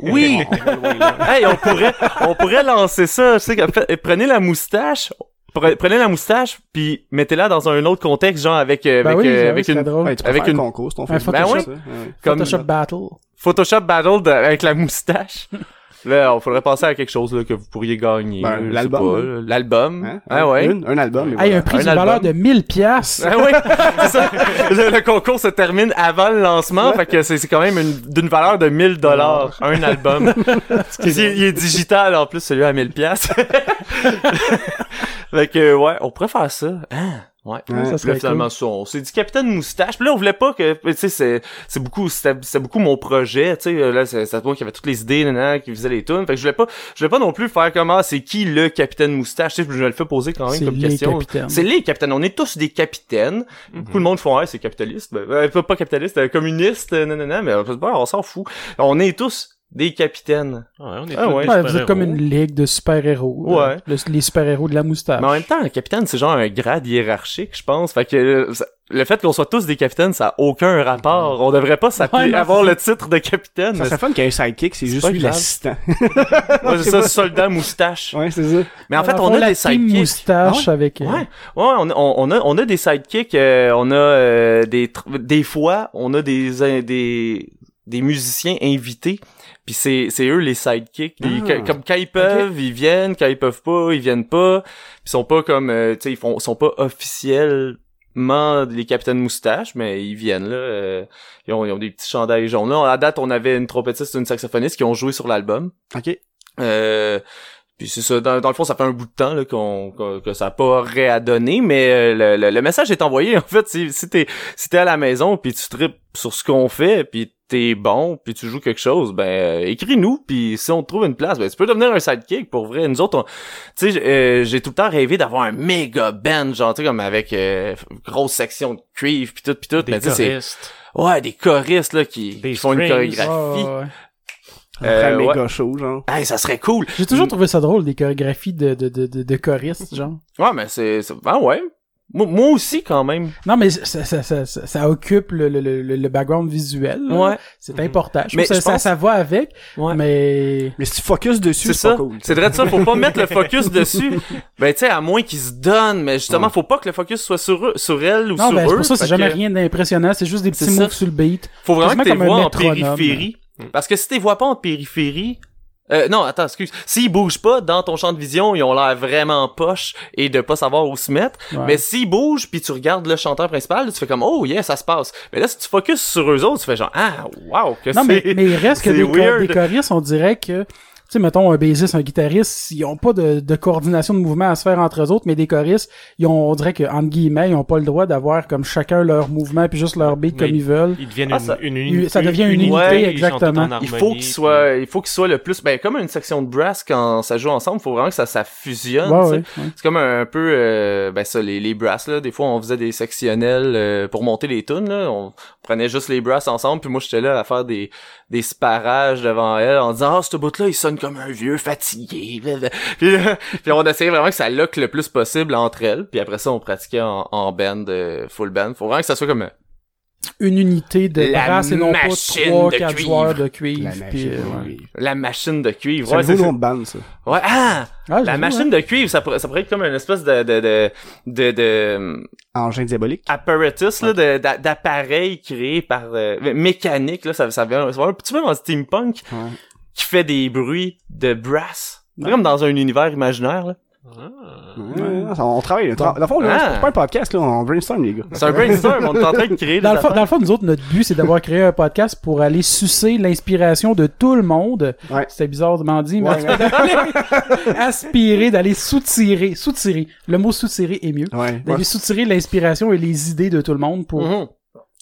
Oui. hey, on pourrait, on pourrait lancer ça. Tu sais, que- fait- prenez la moustache. pre- Prenez la moustache puis mettez-la dans un autre contexte genre avec euh, ben avec oui euh, avec une drôle Ouais, tu Avec faire une- un concours, c'est ton Un Facebook, Photoshop. ça, ouais. comme Photoshop Battle Photoshop battle de- avec la moustache. Là, il faudrait penser à quelque chose là, que vous pourriez gagner. Ben, l'album. L'album. Hein? Ah ouais. Une- un album. Hey, voilà. un prix Un d'une album. valeur de 1000 piastres. Ah oui, ça. Le, le concours se termine avant le lancement, fait que c'est c'est quand même une- d'une valeur de 1000 dollars un album. il, est- il est digital en plus, celui à 1000 pièces. fait que ouais, on pourrait faire ça. Hein? Ouais. Ouais, ça Puis serait là, finalement, ça, on s'est dit Capitaine Moustache. Puis là, on voulait pas que, tu sais, c'est, c'est beaucoup, c'était beaucoup mon projet, tu sais. Là, c'est, c'est moi qui avait toutes les idées, nanana, qui faisait les tunes. Fait que je voulais pas, je voulais pas non plus faire comment, c'est qui le Capitaine Moustache, tu sais, je le fais poser quand même C'est comme les question. capitaines. C'est les capitaines. On est tous des capitaines. Beaucoup de monde font, ouais, c'est capitaliste. Ben, ben, pas, capitaliste, euh, communiste, euh, nanana, mais on s'en fout. On est tous des capitaines. Ouais, on est Ah ouais. des Ouais, vous êtes comme une ligue de super-héros. Ouais. Le- les super-héros de la moustache. Mais en même temps, un capitaine, c'est genre un grade hiérarchique, je pense. Fait que ça- le fait qu'on soit tous des capitaines, ça a aucun rapport. On devrait pas s'appeler, Ouais, avoir le titre de capitaine. Ça serait fun qu'il y ait un sidekick, c'est juste lui l'assistant. Ouais, c'est ça, soldat moustache. ouais, c'est ça. Mais en fait, on le a la des sidekicks. moustache avec... euh, Ouais, ouais, on a, on, on a, on a des sidekicks, euh, on a euh, des, des fois, on a des, euh, des, des musiciens invités, puis c'est, c'est eux les sidekicks. Ah. comme quand ils peuvent, ils viennent, quand ils peuvent pas, ils viennent pas. Ils sont pas comme, euh, tu sais, ils font, sont pas officiellement les capitaines moustaches, mais ils viennent là. euh, ils, ont, ils ont des petits chandails jaunes. Là, à date, on avait une trompettiste et une saxophoniste qui ont joué sur l'album. Ok. Euh, puis c'est ça, dans, dans le fond, ça fait un bout de temps là, qu'on, qu'on- que ça a pas réadonné, mais euh, le, le, le message est envoyé. En fait, si, si t'es si t'es à la maison puis tu tripes sur ce qu'on fait, puis t'es bon, puis tu joues quelque chose, ben euh, écris-nous, puis si on te trouve une place, ben tu peux devenir un sidekick pour vrai. Nous autres, on- tu sais, euh, j'ai tout le temps rêvé d'avoir un méga band, genre tu sais comme avec euh, grosse section de cuivre puis tout puis tout. Des mais tu sais, c'est choristes. ouais des choristes là qui, Des qui font une chorégraphie. ouais. Après un Euh, méga show, genre. Hey, ça serait cool. J'ai toujours trouvé ça drôle, des chorégraphies de, de, de, de, de choristes, genre. Ouais, mais c'est... c'est- Ah ouais. Moi, moi aussi, quand même. Non, mais ça, ça, ça, ça, ça occupe le, le, le, le background visuel. là. Ouais. C'est important. Je Mais trouve que je ça, ça, pense- ça va avec, Ouais. mais... Mais si tu focuses dessus, C'est c'est ça. pas cool. C'est vrai de ça. Faut pas mettre le focus dessus. Ben, tu sais, à moins qu'ils se donnent. Mais justement, faut pas que le focus soit sur eux, sur elle ou Non, sur ben, eux. c'est pour ça, c'est jamais que rien d'impressionnant. C'est juste des petits ça. moves sur le beat. Faut vraiment que tu vois en périphérie. Parce que si tu vois pas en périphérie, euh, non, attends, excuse. S'ils bougent pas dans ton champ de vision, ils ont l'air vraiment poche et de pas savoir où se mettre. Ouais. Mais s'ils bougent puis tu regardes le chanteur principal, tu fais comme oh yeah, ça se passe. Mais là si tu focuses sur eux autres, tu fais genre ah wow que Non, mais, c'est mais il reste que c'est des, weird. des choristes, on dirait que, sais, mettons, un bassiste, un guitariste, ils ont pas de, de coordination de mouvement à se faire entre eux autres, mais des choristes, ils ont, on dirait que, entre guillemets, ils ont pas le droit d'avoir comme chacun leur mouvement puis juste leur beat Mais comme ils veulent. Ils deviennent Ah, une, ça- une ça devient une unité, exactement. en il faut harmonie, qu'il soit il faut qu'il soit le plus ben comme une section de brass quand ça joue ensemble, faut vraiment que ça ça fusionne, Ouais, tu sais. ouais, ouais. C'est comme un, peu euh, ben ça les les brass là, des fois on faisait des sectionnels euh, pour monter les tunes là, on prenait juste les brass ensemble puis moi j'étais là à faire des des sparages devant elle en disant ah ce bout là il sonne comme un vieux fatigué. Puis, là, puis on essayait vraiment que ça lock le plus possible entre elles, puis après ça on pratiquait en, en band euh, full band. Faut vraiment que ça soit comme Une unité de La brasse et non pas machine trois, de quatre cuivre. joueurs de cuivre. La puis, machine. euh, ouais. la machine de cuivre. Ouais, c'est- nom de bande, ça. ouais ah Ah, la machine de cuivre ça pourrait ça pourrait être comme une espèce de de de de, de Engin diabolique. apparatus là d'appareil créé par euh, mécanique là ça ça vient un petit peu dans steampunk Ouais. Qui fait des bruits de brass C'est Ouais. comme dans un univers imaginaire là Ah. Ouais, on travaille. là. Dans le fond, là, Ah. c'est pas un podcast, là. On brainstorm, les gars. c'est un brainstorm on est en train de créer Dans le, fond, affaires. dans le fond, nous autres, notre but, c'est d'avoir créé un podcast pour aller sucer l'inspiration de tout le monde. Ouais. C'était bizarrement dit, mais Ouais, d'aller aspirer, d'aller soutirer, soutirer. Le mot soutirer est mieux. Ouais. D'aller ouais. soutirer l'inspiration et les idées de tout le monde pour Mhm.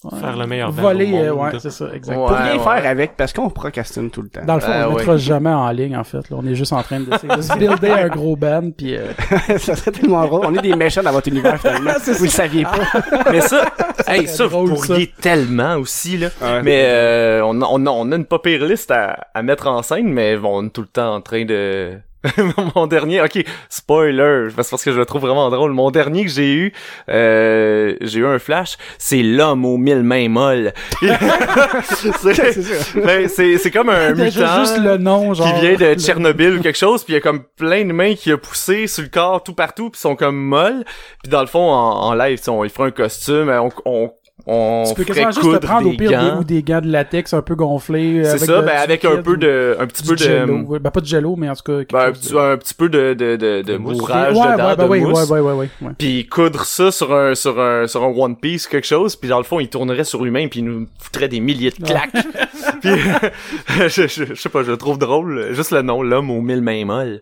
Ouais, Faire le meilleur voler. euh, ouais, c'est ça, exact. Ouais. Pour rien ouais. faire avec, parce qu'on procrastine tout le temps. Dans le fond, on ne ouais. mettra jamais en ligne, en fait. Là. On est juste en train d'essayer de se builder un gros band, puis euh, ça serait tellement drôle. On est des méchants dans votre univers, finalement. Vous le saviez pas. mais ça hey ça vous pourriez tellement aussi là Ouais. mais euh, on, a, on, a, on a une pas pire liste à, à mettre en scène, mais on est tout le temps en train de... mon dernier, ok, spoiler, parce parce que je le trouve vraiment drôle. Mon dernier que j'ai eu, euh, j'ai eu un flash, c'est l'homme aux mille mains molles. c'est C'est ben, c'est c'est comme un mutant juste le nom, genre. qui vient de Tchernobyl ou quelque chose, puis il y a comme plein de mains qui a poussé sur le corps tout partout, puis sont comme molles. Puis dans le fond, en, en live, tu sais, on il fera un costume, on, on on Tu peux quasiment juste te prendre au des pire des, gants. ou des gants de latex un peu gonflés. C'est avec ça, de- ben avec un peu de, un petit peu de, jello. Ben pas de jello, mais en tout cas. ben, un, petit, de- un petit peu de, de, de, de, bourrage ouais, dedans, ouais, ben de oui, mousse. ouais, ouais, ouais, ouais, ouais. Puis coudre ça sur un, sur un, sur un One Piece, quelque chose, puis dans le fond, il tournerait sur lui-même, puis il nous foutrait des milliers de claques. puis, je, je, je sais pas, je le trouve drôle, juste le nom, l'homme aux mille mains molles.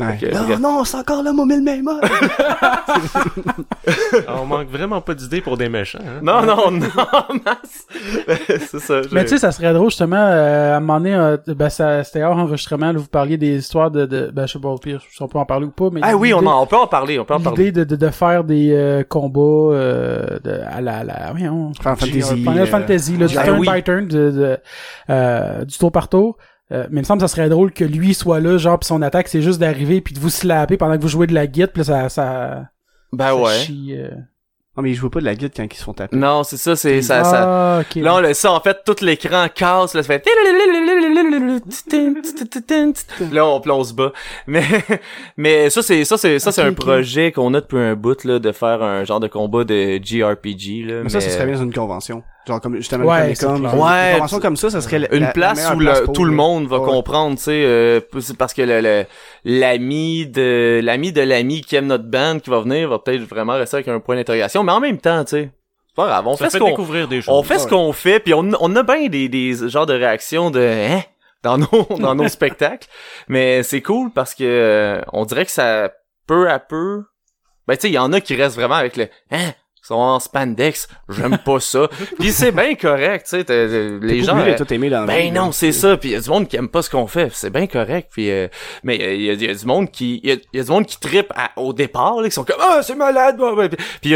Ouais. Fait que, non, non, c'est encore là, mon mille mains molles. Ah, on manque vraiment pas d'idées pour des méchants. Hein? Non, non, non, masse. c'est ça. Mais tu sais, ça serait drôle justement euh, à un moment donné, euh, ben c'était hors enregistrement, là, vous parliez des histoires de, de ben je sais pas au pire, si on peut en parler ou pas, mais Ah oui, on, en, on peut en parler, on peut en parler. l'idée de, de, de faire des euh, combats euh, de, à la, à la voyons, Final Fantasy. Final euh, Fantasy, là, du ah turn oui. by turn, de, de, euh, du tour par tour. Euh, mais il me semble que ça serait drôle que lui soit là, genre, pis son attaque, c'est juste d'arriver puis de vous slapper pendant que vous jouez de la guide, puis là, ça, ça, Ben ça ouais. chie, euh. Non, mais ils jouent pas de la guide quand ils se font taper. Non, c'est ça, c'est ça, ça. ah, ok. Là, on le ça, en fait, tout l'écran casse, là, ça fait... Là, on, puis là, on se bat. Mais, mais ça, c'est, ça, c'est, ça, c'est un projet qu'on a depuis un bout, là, de faire un genre de combat de JRPG, là. Mais ça, ça serait bien dans une convention. Genre, comme, justement, Ouais. Une Ouais, convention comme ça, ça serait la- une la- la place où place le- pour, tout le monde va Ouais. comprendre, tu sais, euh, c'est parce que le, le- l'ami de l'ami de l'ami qui aime notre band qui va venir va peut-être vraiment rester avec un point d'interrogation, mais en même temps, tu sais, c'est pas grave, on Ça fait ce fait qu'on découvrir des choses. on fait ce qu'on fait, puis on, on a bien des, des genres de réactions de hein dans nos dans nos spectacles, mais c'est cool parce que euh, on dirait que ça peu à peu, ben tu sais, il y en a qui restent vraiment avec le hein sont en spandex, j'aime pas ça. Puis c'est bien correct, tu sais, les gens euh, tout dans ben non, c'est ça. Puis il y a du monde qui aime pas ce qu'on fait. C'est bien correct. Puis euh, mais il y, a- y a du monde qui il y a, y a du monde qui trippe à- au départ, là, qui sont comme ah c'est malade. bah, bah. Puis il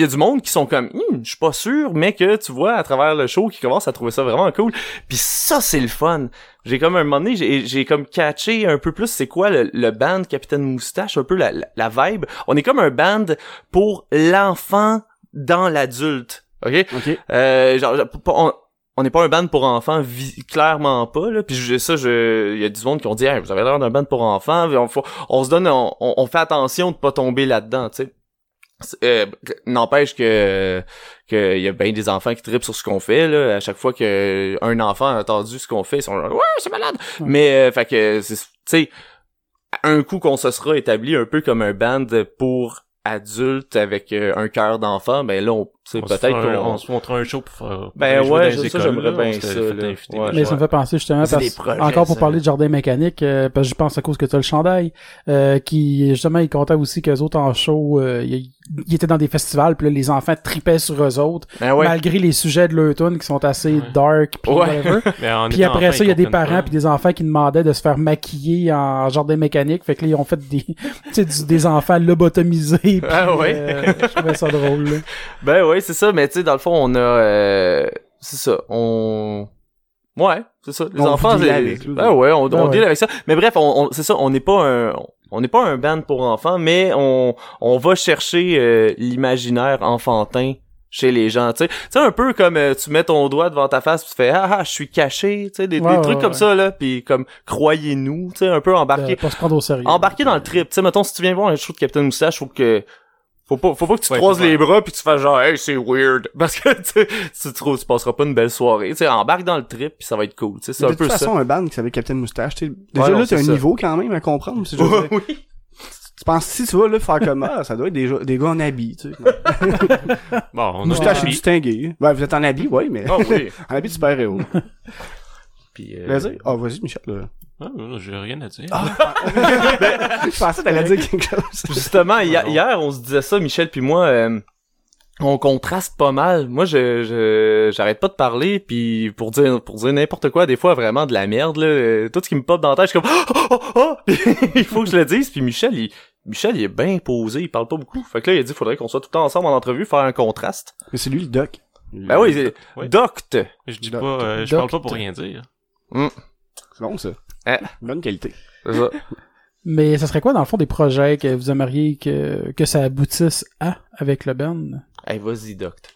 y a du monde qui sont comme Hum, je suis pas sûr, mais que tu vois à travers le show qui commence à trouver ça vraiment cool. Puis ça c'est le fun. J'ai comme un moment donné, j'ai j'ai comme catché un peu plus c'est quoi le, le band Capitaine Moustache, un peu la, la, la vibe. On est comme un band pour l'enfant dans l'adulte. OK? Euh, genre, on, on n'est pas un band pour enfants, clairement pas, là. Puis je- ça, je, il y a du monde qui ont dit, Hey, vous avez l'air d'un band pour enfants. On, faut- on se donne, on, on- fait attention de pas tomber là-dedans, tu sais. Euh, N'empêche que que y a bien des enfants qui trippent sur ce qu'on fait là. À chaque fois que un enfant a entendu ce qu'on fait, ils sont genre, ouais c'est malade. Mais euh, fait que c'est- tu sais un coup qu'on se sera établi un peu comme un band pour adultes avec euh, un cœur d'enfant, ben là on c'est peut-être qu'on on se montrera un show pour faire. Ben pour ouais, les ça, j'aimerais bien ça, là. Ouais. Mais ça me fait penser justement C'est parce, projets, encore pour ça. parler de jardin mécanique euh, parce que je pense à cause que tu as le chandail euh, qui justement ils comptaient aussi qu'eux autres en show euh, ils, ils étaient dans des festivals puis là, les enfants tripaient sur eux autres Ben ouais. malgré les sujets de leur tune qui sont assez Ouais. dark puis Ouais. whatever. Puis après ça, il y a des parents puis des enfants qui demandaient de se faire maquiller en jardin mécanique. Fait que là, ils ont fait des, tu sais, du- des enfants lobotomisés. Ah ouais. euh, je trouvais ça drôle. là. Ben ouais, c'est ça, mais tu sais, dans le fond, on a... euh, c'est ça, on... Ouais, c'est ça. Les On enfants, c'est... avec. Ben ouais, on, Ben on ouais. deal avec ça. Mais bref, on, on- c'est ça, on n'est pas un... On n'est pas un band pour enfants, mais on, on va chercher euh, l'imaginaire enfantin chez les gens, tu sais. Tu sais, un peu comme euh, tu mets ton doigt devant ta face pis tu fais « Ah, ah, je suis caché », tu sais, des, des Ouais, trucs ouais, comme ça, là, puis comme « Croyez-nous », tu sais, un peu embarqué De pas se prendre au sérieux. embarquer dans le trip. Tu sais, mettons, si tu viens voir un show de Captain Moustache, faut que, faut pas, faut pas que tu te Ouais, croises les bras puis tu fasses genre, hey, c'est weird. Parce que, tu sais, tu, tu, tu passeras pas une belle soirée. Tu sais, embarque dans le trip puis ça va être cool. Tu sais, c'est de un toute peu façon, ça. un band qui s'appelle Captain Moustache, tu sais, déjà Ouais, là, t'as c'est un ça. niveau quand même à comprendre. c'est oui. tu penses, si tu vas là faire comme, ah, ça doit être des, gens- des gars en habit, tu sais. Bon, on a Moustache est distingué. Ouais, vous êtes en habit, ouais, mais Ah oui. en habit de super-héros. Puis, euh, Vas-y. Ah, vas-y, Michel, là. Ah, non, j'ai rien à dire. Je pensais que t'allais dire quelque chose. justement, hi- Ah hier, on se disait ça, Michel puis moi, euh, on contraste pas mal. Moi, je, je, j'arrête pas de parler, puis pour dire, pour dire n'importe quoi, des fois, vraiment de la merde, là, euh, tout ce qui me pop dans la tête, je suis comme, oh, oh, oh! Il faut que je le dise, puis Michel, il, Michel, il est bien posé, il parle pas beaucoup. Fait que là, il a dit, faudrait qu'on soit tout le temps ensemble en entrevue, faire un contraste. Mais c'est lui le doc. Ben oui, c'est Ouais. docte. Je dis pas, euh, je parle pas pour rien dire. C'est bon, ça. Ah. Bonne qualité. C'est ça. Mais ça serait quoi, dans le fond, des projets que vous aimeriez que, que ça aboutisse à avec le band? Hey, vas-y, docte.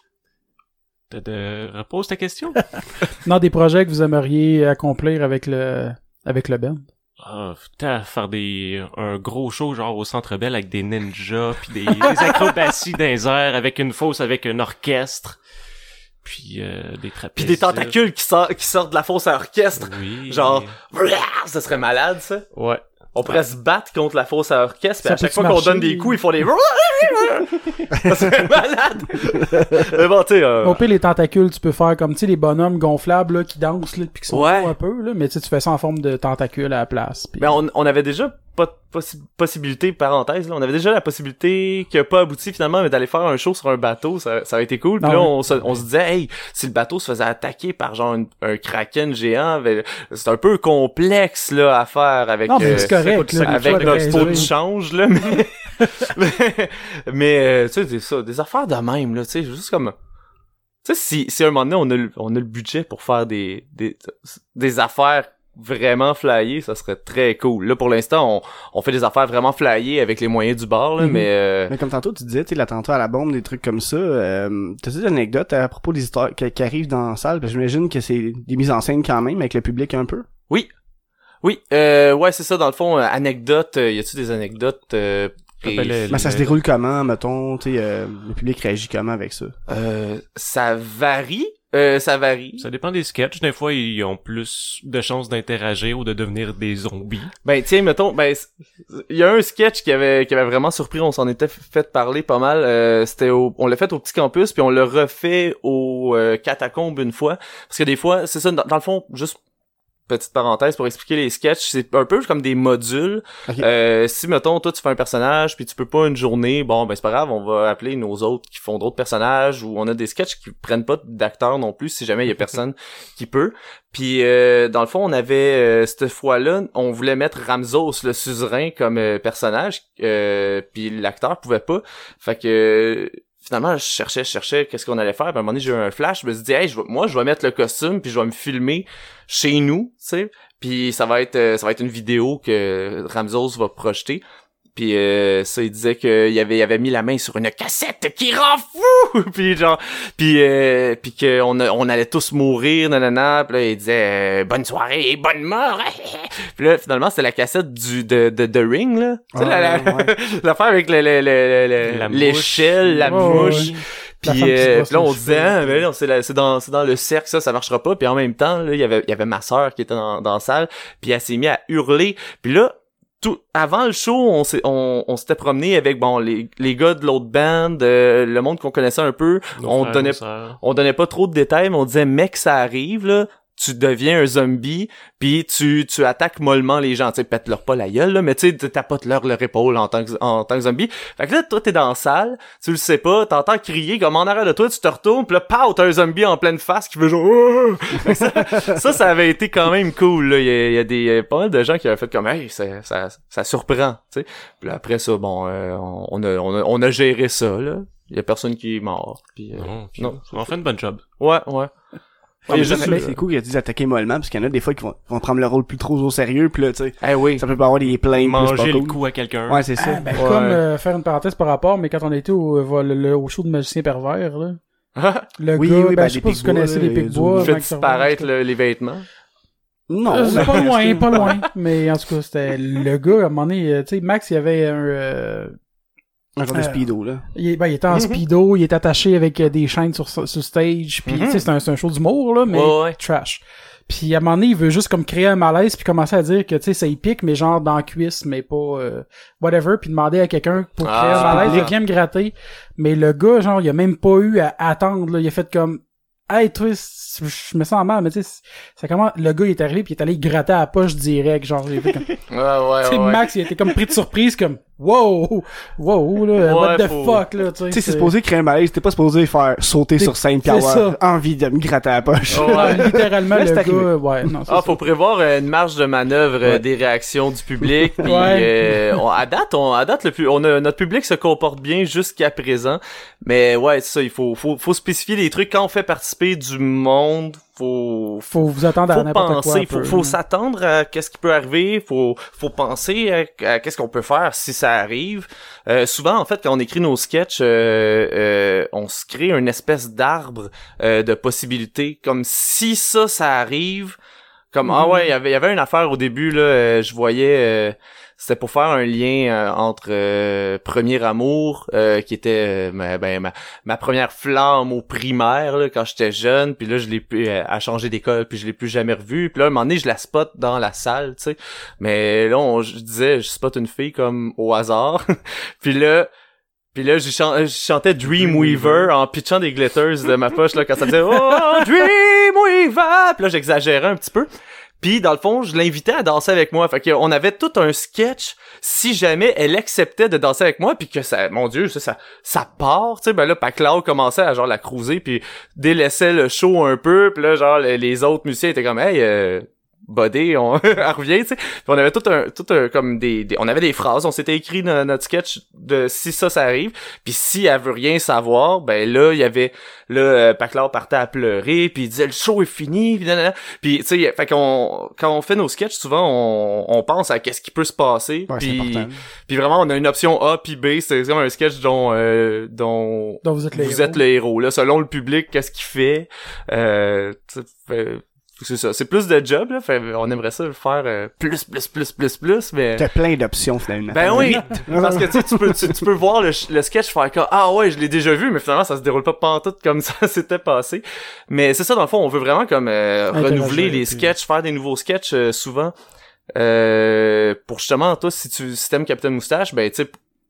De, de... Repose ta question. Non, des projets que vous aimeriez accomplir avec le, avec le band. Ah, putain, faire des un gros show genre au Centre Bell avec des ninjas puis des, des acrobaties dans les airs avec une fosse avec un orchestre. Puis euh, des Puis trapèzes. des tentacules qui sortent, qui sortent de la fosse à orchestre. Oui. Genre, ça serait malade, ça. Ouais. On pourrait se battre contre la fosse à orchestre, puis à chaque fois qu'on donne des coups, ils font des... ça serait malade! Mais bon, tu sais... euh, Au pire, les tentacules, tu peux faire comme, tu sais, les bonhommes gonflables, là, qui dansent, là, puis qui sont Ouais. un peu, là, mais tu sais, tu fais ça en forme de tentacules à la place. puis- Mais on, on avait déjà pas de possi- possibilité, parenthèse, là, on avait déjà la possibilité qui a pas abouti finalement, mais d'aller faire un show sur un bateau, ça, ça a été cool. Puis Ah là, on se, on se disait, hey, si le bateau se faisait attaquer par genre une- un kraken géant, ben, c'est un peu complexe là à faire avec non, mais euh, c'est correct, là, des avec fois, notre de taux de change là, mais mais, mais, euh, tu sais, des, ça, des affaires de même là, tu sais, juste comme tu sais, si, si à un moment donné, on a, le, on a le budget pour faire des, des, des affaires vraiment flyées, ça serait très cool. Là, pour l'instant, on, on fait des affaires vraiment flyées avec les moyens du bord, là, Mhm. mais... euh, Mais comme tantôt, tu disais, tu sais, l'attentat à la bombe, des trucs comme ça, euh, t'as-tu des anecdotes à propos des histoires qui, qui arrivent dans la salle? Parce que j'imagine que c'est des mises en scène quand même, avec le public un peu. Oui. Oui, euh, ouais, c'est ça, dans le fond, euh, anecdote, euh, y a-tu des anecdotes... Euh, et- le- Mais ça se déroule comment, mettons, tu sais, euh, le public réagit comment avec ça? euh, ça varie, euh, ça varie. Ça dépend des sketchs. Des fois, ils ont plus de chances d'interagir ou de devenir des zombies. Ben tiens, mettons, ben il y a un sketch qui avait qui avait vraiment surpris, on s'en était fait parler pas mal. euh, C'était au, on l'a fait au petit campus, puis on l'a refait au euh, catacombe une fois, parce que des fois, c'est ça, dans, dans le fond, juste petite parenthèse pour expliquer les sketchs, c'est un peu comme des modules. Euh, si mettons toi tu fais un personnage puis tu peux pas une journée, bon ben c'est pas grave, on va appeler nos autres qui font d'autres personnages ou on a des sketchs qui prennent pas d'acteurs non plus si jamais il y a personne qui peut. Puis euh, dans le fond, on avait euh, cette fois-là, on voulait mettre Ramzos le suzerain comme euh, personnage, euh, puis l'acteur pouvait pas. Fait que finalement, je cherchais, je cherchais qu'est-ce qu'on allait faire. À un moment donné, j'ai eu un flash, je me suis dit, hey, je moi, je vais mettre le costume, puis je vais me filmer chez nous, tu sais. Puis ça va être, euh, ça va être une vidéo que Ramzos va projeter. Puis euh, ça, il disait qu'il avait, il avait mis la main sur une cassette qui rend fou. puis genre, puis euh, puis qu'on on allait tous mourir, nanana. Puis là, il disait euh, bonne soirée et bonne mort. puis là, finalement, c'était la cassette du de de, de Ring là. Tu sais, Ah, la- la- ouais. l'affaire avec le- le- le- le- La l'échelle, mouche. Puis, euh, là, les on disait, ah, ben non, c'est c'est dans, c'est dans le cercle, ça, ça marchera pas. Puis en même temps, là, il y avait, il y avait ma sœur qui était dans, dans la salle, puis elle s'est mise à hurler. Puis là, tout, avant le show, on s'est, on, on s'était promené avec, bon, les, les gars de l'autre band, euh, le monde qu'on connaissait un peu. Nos on frères, donnait on donnait pas trop de détails, mais on disait, mec, ça arrive, là. Tu deviens un zombie, puis tu, tu attaques mollement les gens. Tu sais, pète-leur pas la gueule, là, mais tu sais, tu tapotes leur leur épaule en tant que, en tant que zombie. Fait que là, toi, t'es dans la salle, tu le sais pas, t'entends crier comme en arrière de toi, tu te retournes, pis là, pow, t'as un zombie en pleine face qui veut genre... Ça, ça, ça avait été quand même cool, là. Il y a, il y a des, il y a pas mal de gens qui avaient fait comme, hey, ça, ça, ça surprend, tu sais. Puis là, après ça, bon, euh, on, on a, on a, on a géré ça, là. Il y a personne qui est mort. Puis, euh, Non, puis non. on fait une bonne job. ouais, ouais. Ouais, Et mais juste- ça, c'est cool qu'il a dit attaquer mollement, parce qu'il y en a des fois qui vont, qui vont prendre le rôle plus trop au sérieux, puis là, tu sais, Eh oui. ça peut pas avoir des plaintes, Manger le cool. coup à quelqu'un. Ouais, c'est ça. Ah, ben, Ouais. comme euh, faire une parenthèse par rapport, mais quand on était au, euh, le- le- au show de magicien pervers, là, le Oui, gars, oui, ben, ben, je sais pas si vous connaissez les il y a Pigbois. fait disparaître les vêtements? Non, Euh, c'est pas loin, pas loin. Mais en tout cas, c'était le gars, à un moment donné, euh, tu sais, Max, il y avait un... euh, Un genre de Euh, speedo, là. il, ben, il était en speedo, il était attaché avec euh, des chaînes sur, sur stage, puis Mhm. tu sais, c'est un, c'est un show d'humour, là, mais Ouais, ouais. trash. Puis à un moment donné, il veut juste comme créer un malaise puis commencer à dire que tu sais ça y pique mais genre dans la cuisse mais pas euh, whatever puis demander à quelqu'un pour créer Ah. un malaise, il vient me gratter. Mais le gars genre il a même pas eu à attendre là, il a fait comme Hey toi, je me sens mal mais tu sais c'est comment le gars il est arrivé puis il est allé gratter à la poche direct genre fait comme tu Ouais, ouais, sais ouais. Max il était comme pris de surprise comme wow wow là what the faut- fuck là tu sais. Tu sais, c'est supposé créer un malaise, t'es pas supposé faire sauter sur scène pis avoir ça. envie de me gratter à la poche. Oh, ouais. Ouais, littéralement Là, le gars arrivé. ouais non c'est Ah, ça. faut prévoir euh, une marge de manœuvre euh, Ouais. des réactions du public. Ouais. euh, on, à date, on, à date, le plus, on a, notre public se comporte bien jusqu'à présent. Mais ouais, c'est ça, il faut, faut, faut spécifier les trucs quand on fait participer du monde. Faut, faut vous attendre à faut n'importe quoi faut, faut s'attendre à qu'est-ce qui peut arriver, faut, faut penser à, à qu'est-ce qu'on peut faire si ça arrive. Euh, souvent, en fait, quand on écrit nos sketchs, euh, euh, on se crée une espèce d'arbre euh, de possibilités, comme si ça, ça arrive. Comme ah Mhm. ouais, il y avait il y avait une affaire au début là, euh, je voyais euh, c'était pour faire un lien euh, entre euh, Premier Amour, euh, qui était ma, ben, ma, ma première flamme au primaire, là, quand j'étais jeune, puis là, je l'ai plus à changer d'école, puis je l'ai plus jamais revu. Puis là, un moment donné, je la spot dans la salle, tu sais. Mais là, on, je disais, je spot une fille comme au hasard. puis là, puis là, je, chan- je chantais Dreamweaver en pitchant des glitters de ma poche là quand ça disait Oh Dreamweaver. Puis là, j'exagérais un petit peu. Puis dans le fond, je l'invitais à danser avec moi. Fait qu'on avait tout un sketch si jamais elle acceptait de danser avec moi puis que ça mon dieu, ça ça, ça part, tu sais ben là commençait à genre la cruiser puis délaissait le show un peu, puis là genre les, les autres musiciens étaient comme hey euh, Buddy, on elle revient, tu sais. On avait tout un, tout un, comme des, des- on avait des phrases, on s'était écrit dans notre sketch de si ça, ça arrive. Puis si elle veut rien savoir, ben là, il y avait, là, euh, Paclard partait à pleurer, puis il disait le show est fini, puis tu sais, fait qu'on, quand on fait nos sketchs, souvent on, on pense à qu'est-ce qui peut se passer. Ouais, puis, important. puis vraiment, on a une option A puis B, c'est comme un sketch dont, euh, dont Donc vous êtes le vous héros. êtes le héros là selon le public qu'est-ce qu'il fait euh, tu sais, fait- c'est ça. C'est plus de job là. Fait, on aimerait ça le faire euh, plus plus plus plus plus mais T'as plein d'options finalement. ben oui. Parce que tu sais, tu peux tu, tu peux voir le, le sketch faire comme ah ouais je l'ai déjà vu mais finalement ça se déroule pas pantoute comme ça s'était passé. Mais c'est ça dans le fond on veut vraiment comme euh, renouveler les sketchs faire des nouveaux sketchs euh, souvent. Euh, pour justement toi si tu si t'aimes Captain Moustache ben tu sais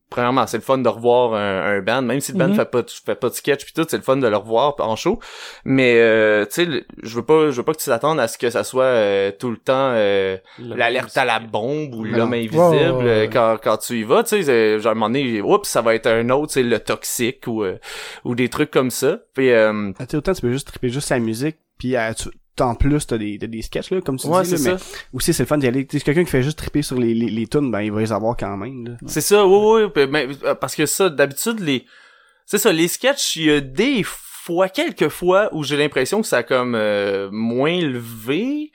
premièrement c'est le fun de revoir un, un band même si le band Mhm. fait pas de- fait pas de sketch puis tout c'est le fun de le revoir en show. Mais euh, tu sais je veux pas je veux pas que tu t'attendes à ce que ça soit euh, tout le temps euh, l'alerte à la bombe ou l'homme invisible euh, quand quand tu y vas tu sais genre à un moment donné oups ça va être un autre c'est le toxique ou euh, ou des trucs comme ça. Puis euh, Ah, tu sais, autant tu peux juste triper juste la musique, puis euh, tu- en plus t'as des, des sketchs là, comme tu ouais dis, c'est là, ça mais aussi c'est le fun d'y aller. Sais, quelqu'un qui fait juste triper sur les, les, les tunes, ben il va les avoir quand même. Là. C'est ça, oui, oui, mais, euh, parce que ça, d'habitude, les, c'est ça, les sketchs, il y a des fois, quelques fois, où j'ai l'impression que ça a comme euh, moins levé,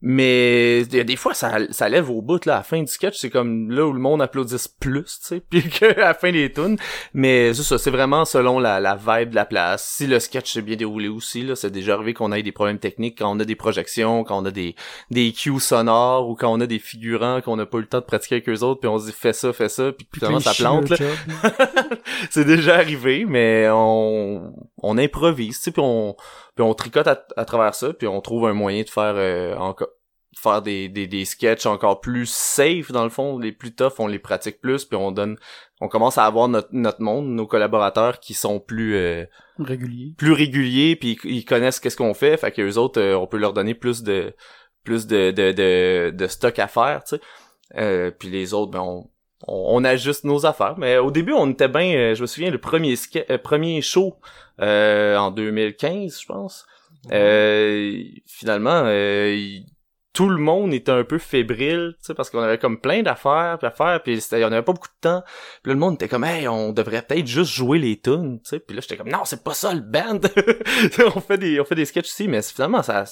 mais il y a des fois, ça, ça lève au bout, là, à la fin du sketch, c'est comme là où le monde applaudisse plus, tu sais, puis qu'à la fin des tunes, mais c'est ça, c'est vraiment selon la, la vibe de la place. Si le sketch s'est bien déroulé aussi, là, c'est déjà arrivé qu'on ait des problèmes techniques quand on a des projections, quand on a des, des cues sonores, ou quand on a des figurants qu'on n'a pas eu le temps de pratiquer avec eux autres, puis on se dit fais ça, fais ça, puis finalement ça plante, là. c'est déjà arrivé, mais on, on improvise, tu sais, puis on, puis on tricote à, à travers ça, puis on trouve un moyen de faire euh, encore faire des, des, des sketchs encore plus safe dans le fond, les plus tough, on les pratique plus, puis on donne on commence à avoir notre, notre monde, nos collaborateurs qui sont plus euh, Régulier. plus réguliers puis ils connaissent qu'est-ce qu'on fait fait que les autres euh, on peut leur donner plus de plus de de de, de stock à faire tu sais euh, puis les autres ben on, on on ajuste nos affaires mais au début on était bien euh, je me souviens le premier euh, premier show euh, en 2015 je pense euh, finalement euh, il- tout le monde était un peu fébrile, tu sais, parce qu'on avait comme plein d'affaires, à faire, puis on avait pas beaucoup de temps. Puis là, le monde était comme, hey, on devrait peut-être juste jouer les tunes, tu sais. Puis là, j'étais comme, non, c'est pas ça le band. on fait des, on fait des sketchs aussi, mais finalement, ça,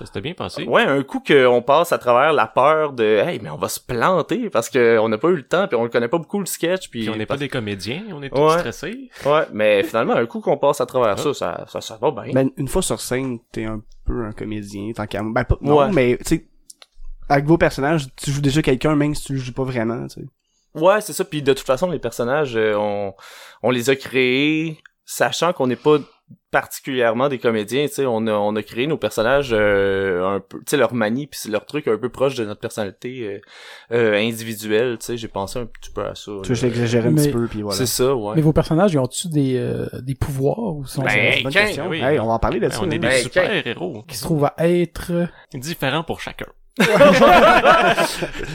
Ça s'était bien passé. ouais, un coup qu'on passe à travers la peur de, hey, mais on va se planter parce que on n'a pas eu le temps, puis on le connaît pas beaucoup le sketch, puis, Puis on n'est pas parce- des comédiens, on est tous Ouais. stressés. Ouais, mais finalement, un coup qu'on passe à travers Ah. ça, ça, ça, ça va bien. Ben, une fois sur scène, t'es un peu un comédien, tant qu'à moi. Ben, pas, non, Ouais. mais, tu sais, avec vos personnages, tu joues déjà quelqu'un, même si tu le joues pas vraiment, tu sais. Ouais, c'est ça. Puis de toute façon, les personnages, euh, on, on les a créés sachant qu'on n'est pas particulièrement des comédiens. Tu sais, on a, on a créé nos personnages euh, un peu, tu sais, leur manie puis leur truc un peu proche de notre personnalité euh, euh, individuelle. Tu sais, j'ai pensé un petit peu à ça. Tu veux là. l'exagérer un petit peu, puis voilà. C'est ça, ouais. Mais vos personnages, ils ont-tu des, euh, des pouvoirs ou sont Ben, bonne question. oui. Hey, on va en parler de Ben, on est hein. des Ben, super héros. qui se trouvent à être Différents pour chacun.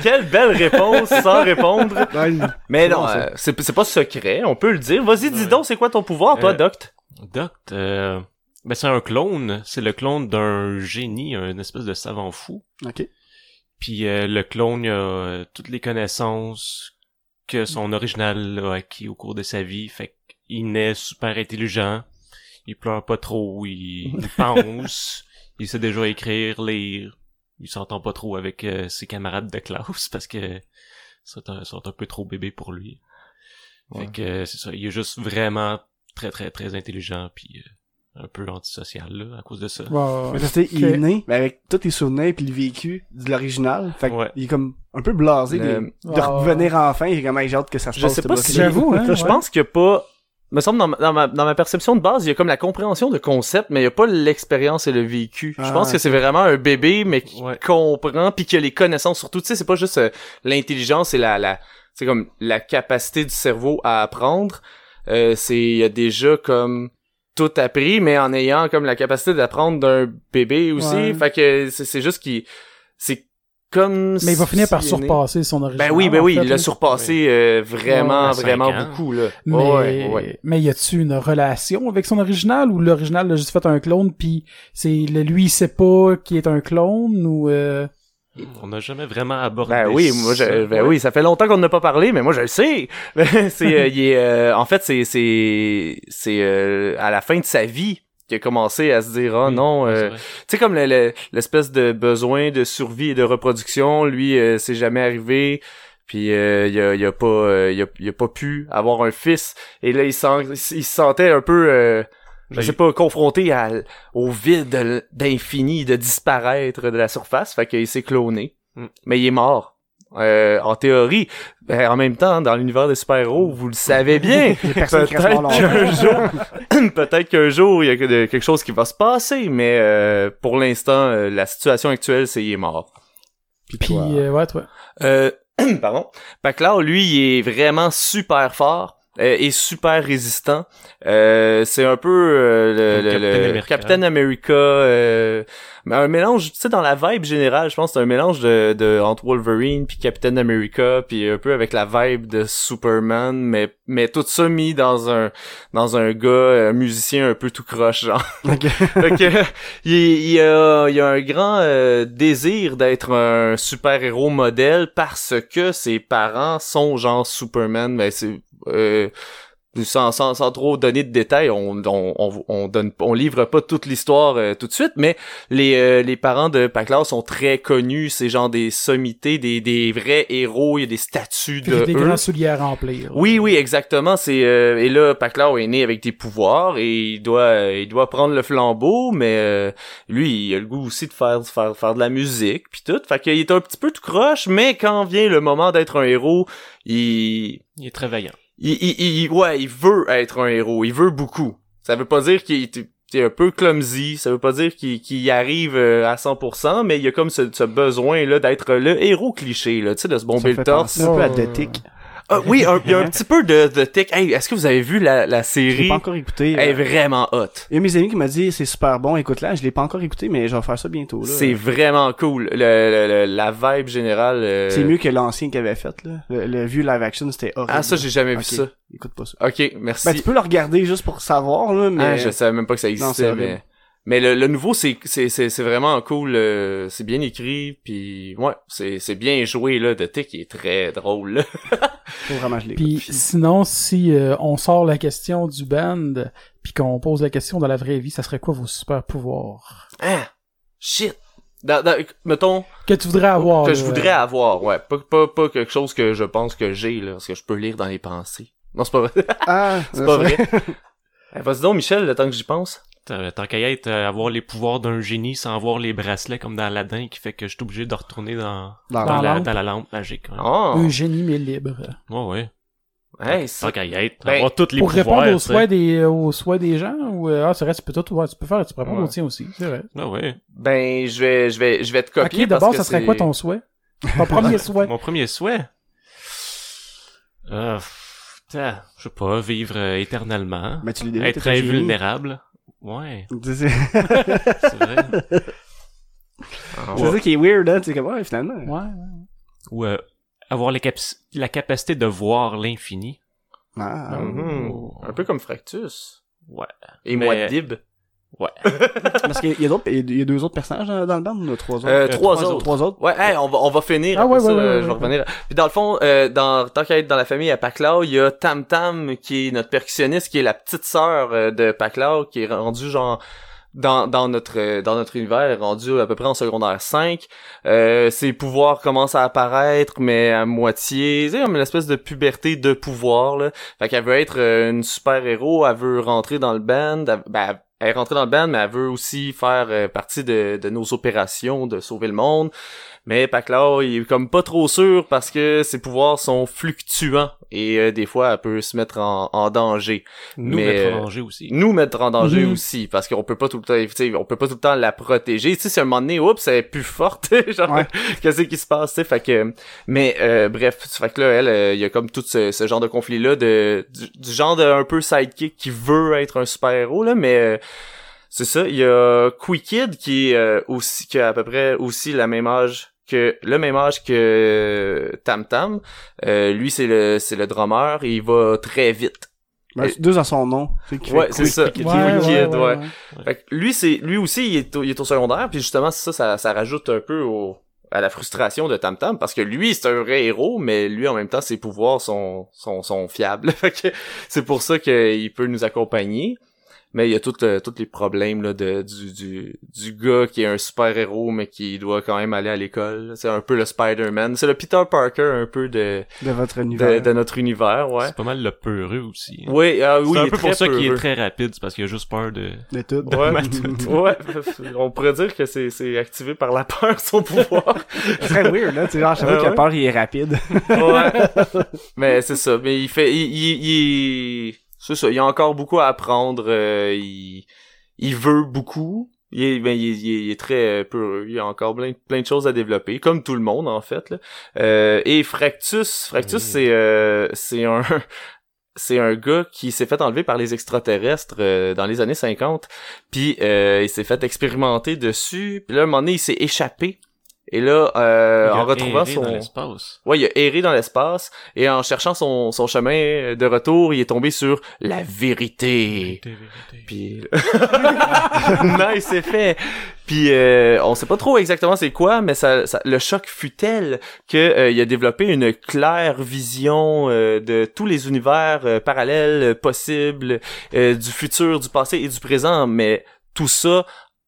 Quelle belle réponse sans répondre. Ouais, Mais non, euh, c'est pas secret. On peut le dire. Vas-y, dis Ouais. donc, c'est quoi ton pouvoir, toi, Euh, Doct? Doct, euh, ben c'est un clone. C'est le clone d'un génie, un espèce de savant fou. ok. Puis euh, le clone a euh, toutes les connaissances que son original a acquis au cours de sa vie. Fait qu'il naît super intelligent. Il pleure pas trop. Il, il pense. il sait déjà écrire, lire. Il s'entend pas trop avec euh, ses camarades de classe parce que sont un, sont un peu trop bébés pour lui. Ouais. Fait que euh, c'est ça. Il est juste vraiment très très très intelligent puis euh, un peu antisocial, là, à cause de ça. Ouais, Mais tu sais, il est né, mais avec tous les souvenirs puis le vécu de l'original. Fait que Ouais. il est comme un peu blasé de, de ouais, revenir enfin. Il est comme, j'ai hâte que ça se Je passe. sais ce pas si J'avoue, hein, Je ouais. pense qu'il y a pas me semble dans ma, dans ma dans ma perception de base, il y a comme la compréhension de concept, mais il y a pas l'expérience et le vécu. je Ah, pense que c'est vraiment un bébé mais qui Ouais. comprend puis qui a les connaissances surtout, tu sais, c'est pas juste euh, l'intelligence et la la c'est comme la capacité du cerveau à apprendre. Euh, c'est il a déjà comme tout appris mais en ayant comme la capacité d'apprendre d'un bébé aussi, Ouais. fait que c'est c'est juste qu'il c'est comme Mais il va finir par surpasser son original. ben oui, ben en oui, fait, il l'a surpassé euh, vraiment, Ouais, vraiment ans. beaucoup là. Mais, Ouais, ouais. mais y a-tu une relation avec son original ou l'original a juste fait un clone puis c'est lui il sait pas qui est un clone ou euh... On n'a jamais vraiment abordé Ben oui, moi, je, ça. ben oui, ça fait longtemps qu'on n'a pas parlé, mais moi je le sais. c'est, euh, il est, euh, en fait, c'est, c'est, c'est euh, à la fin de sa vie qu'il a commencé à se dire, oh non, euh, tu sais comme le- le- l'espèce de besoin de survie et de reproduction, lui, euh, c'est jamais arrivé. Puis euh, il a, il a pas, euh, il a, il a pas pu avoir un fils. Et là, il, sent, il se sentait un peu. Je sais pas, confronté à, au vide d'infini, de disparaître de la surface, fait qu'il s'est cloné. Mm. Mais il est mort. Euh, en théorie, ben, en même temps, dans l'univers des super-héros, vous le savez bien. Peut-être qu'un jour, peut-être qu'un jour, il y a quelque chose qui va se passer, mais euh, pour l'instant, euh, la situation actuelle, c'est il est mort. Puis puis toi, euh, ouais toi. Euh, pardon. Paclao, lui, il est vraiment super fort euh, et super résistant. Euh, c'est un peu euh, le, le- Captain le America. Captain America, euh, un mélange, tu sais, dans la vibe générale, je pense c'est un mélange de, de entre Wolverine puis Captain America, puis un peu avec la vibe de Superman, mais mais tout ça mis dans un dans un gars, un musicien un peu tout croche, genre. Ok. Fait que, il, il a, il a un grand euh, désir d'être un super-héros modèle parce que ses parents sont genre Superman, mais c'est euh, sans, sans, sans trop donner de détails, on, on, on, on donne on livre pas toute l'histoire euh, tout de suite, mais les, euh, les parents de Paclao sont très connus, c'est genre des sommités, des, des vrais héros, il y a des statues de des eux. grands souliers à remplir. Oui, oui, exactement. C'est euh, et là, Paclao est né avec des pouvoirs et il doit, euh, il doit prendre le flambeau, mais euh, lui, il a le goût aussi de faire, de faire, faire de la musique puis tout. Fait qu'il est un petit peu tout croche, mais quand vient le moment d'être un héros, il, Il est très vaillant. Il, il, il- ouais, il veut être un héros. Il veut beaucoup. Ça veut pas dire qu'il est un peu clumsy, ça veut pas dire qu'il arrive euh, à 100%, mais il y a comme ce, ce besoin là d'être le héros cliché là, tu sais de se bomber le torse. un peu Tick. Ah, oui, un- il y a un petit peu de, de tic. Hey, est-ce que vous avez vu la, la Je l'ai série? pas encore écouté. Elle est euh, vraiment hot. Il y a mes amis qui m'ont dit c'est super bon, écoute-la, je l'ai pas encore écouté, mais je vais faire ça bientôt. là. C'est vraiment cool. Le, le- le- la vibe générale. euh, C'est mieux que l'ancien qu'il avait fait, là. Le, le vieux live action, c'était horrible. Ah, ça, j'ai jamais vu ça. Écoute pas ça. Ok, merci. Ben, tu peux le regarder juste pour savoir, là, mais... Ah, je savais même pas que ça existait, mais. Mais le, le nouveau, c'est, c'est, c'est, c'est vraiment cool. euh, c'est bien écrit, puis ouais, c'est, c'est bien joué, là. De Tic, il est très drôle, là. Faut vraiment que je Puis sinon, si euh, on sort la question du band, puis qu'on pose la question dans la vraie vie, ça serait quoi vos super pouvoirs? Ah! Shit! Dans- dans- mettons, Que tu voudrais avoir que je voudrais avoir, ouais. Pas, pas, pas quelque chose que je pense que j'ai, là, parce que je peux lire dans les pensées. Non, c'est pas vrai. Ah, c'est pas vrai. Eh, Vas-y donc, Michel, le temps que j'y pense. Tant tant qu'à être, euh, avoir les pouvoirs d'un génie sans avoir les bracelets comme dans Aladdin qui fait que je suis obligé de retourner dans, Dans la, lampe. dans la lampe magique. Ouais, Oh! Un génie mais libre. ouais. ouais. Tant qu'à y être, Ben, avoir toutes les Pour pouvoirs. répondre aux souhaits des aux souhaits des gens ou euh, ah c'est vrai tu peux tout ouais, tu peux faire tu peux répondre tiens aussi c'est vrai. Ah ouais. Ben, je vais, je vais, je vais te copier ok d'abord ça serait quoi ton souhait? Ton premier souhait? Mon premier souhait? Euh, je sais pas, vivre euh, éternellement. Mais tu être invulnérable. Ouais, C'est c'est c'est vrai. Ah, ça qui est weird, hein, tu sais, comme, ouais, finalement. Ouais. Ou euh, avoir la, capaci- la capacité de voir l'infini. Ah, Mhm. Un peu comme Fractus. Ouais. Et Mais- Muad'Dib. Ouais. Parce qu'il y a d'autres, il y a deux autres personnages dans, le band, ou trois autres? Euh, trois trois autres. Trois autres? Ouais, hey, on va, on va finir. Ah ouais, ça, ouais, ouais, euh, ouais, je vais revenir. Puis dans le fond, euh, dans, tant qu'à être dans la famille à Paclao, il y a Tam Tam, qui est notre percussionniste, qui est la petite sœur euh, de Paclao, qui est rendue genre dans, dans notre euh, dans notre univers rendu à peu près en secondaire 5 euh, ses pouvoirs commencent à apparaître mais à moitié c'est comme une espèce de puberté de pouvoir là fait qu'elle veut être euh, une super héros elle veut rentrer dans le band elle, ben, elle est rentrée dans le band mais elle veut aussi faire euh, partie de, de nos opérations de sauver le monde mais Paclao, il est comme pas trop sûr parce que ses pouvoirs sont fluctuants et euh, des fois elle peut se mettre en, en danger Nous Mais, mettre euh, en danger aussi. nous mettre en danger Mhm. aussi parce qu'on peut pas tout le temps tu sais, on peut pas tout le temps la protéger tu sais si à un moment donné oups elle est plus forte genre Ouais. qu'est-ce qui se passe tu sais? Fait que mais euh, bref fait que là elle euh, il y a comme tout ce, ce genre de conflit là de du, du genre de un peu sidekick qui veut être un super héros là mais euh, c'est ça il y a Kid qui est euh, aussi qui a à peu près aussi la même âge que le même âge que Tam Tam euh, lui c'est le c'est le drummer et il va très vite Ben, c'est deux dans son nom. Ouais, c'est ça. Kid. Ouais, Kid, ouais. Fait que lui, c'est lui aussi, il est, au, il est au secondaire, puis justement, ça, ça, ça rajoute un peu au, à la frustration de Tam Tam, parce que lui, c'est un vrai héros, mais lui, en même temps, ses pouvoirs sont, sont, sont fiables. fait que c'est pour ça qu'il peut nous accompagner. Mais il y a euh, tous les problèmes là, de, du, du, du gars qui est un super héros, mais qui doit quand même aller à l'école. C'est un peu le Spider-Man. C'est le Peter Parker un peu de, De votre de, univers. de notre univers, ouais. C'est pas mal le peureux aussi. hein. Oui, ah, oui, c'est un peu pour ça qu'il est très rapide, c'est parce qu'il a juste peur de... De tout. Ouais, tout. ouais, on pourrait dire que c'est c'est activé par la peur son pouvoir. C'est très weird, là. Tu sais, genre, chaque fois qu'il a peur, il est rapide. ouais. Mais c'est ça, mais il fait il il, il- c'est ça, il a encore beaucoup à apprendre, euh, il il veut beaucoup. Il est, ben, il, est, il est- très peu, il a encore plein, plein de choses à développer, comme tout le monde en fait. Là. Euh, et Fractus, Fractus c'est euh, c'est un c'est un gars qui s'est fait enlever par les extraterrestres euh, dans les années 50, puis euh, il s'est fait expérimenter dessus, puis là un moment donné il s'est échappé. Et là, euh, Il a en retrouvant erré son, dans l'espace. Ouais, il a erré dans l'espace et en cherchant son, son chemin de retour, il est tombé sur la vérité. Vérité, vérité. Puis nice, c'est fait. Puis euh, on sait pas trop exactement c'est quoi, mais ça, ça- le choc fut tel que euh, il a développé une claire vision euh, de tous les univers euh, parallèles possibles, euh, du futur, du passé et du présent, mais tout ça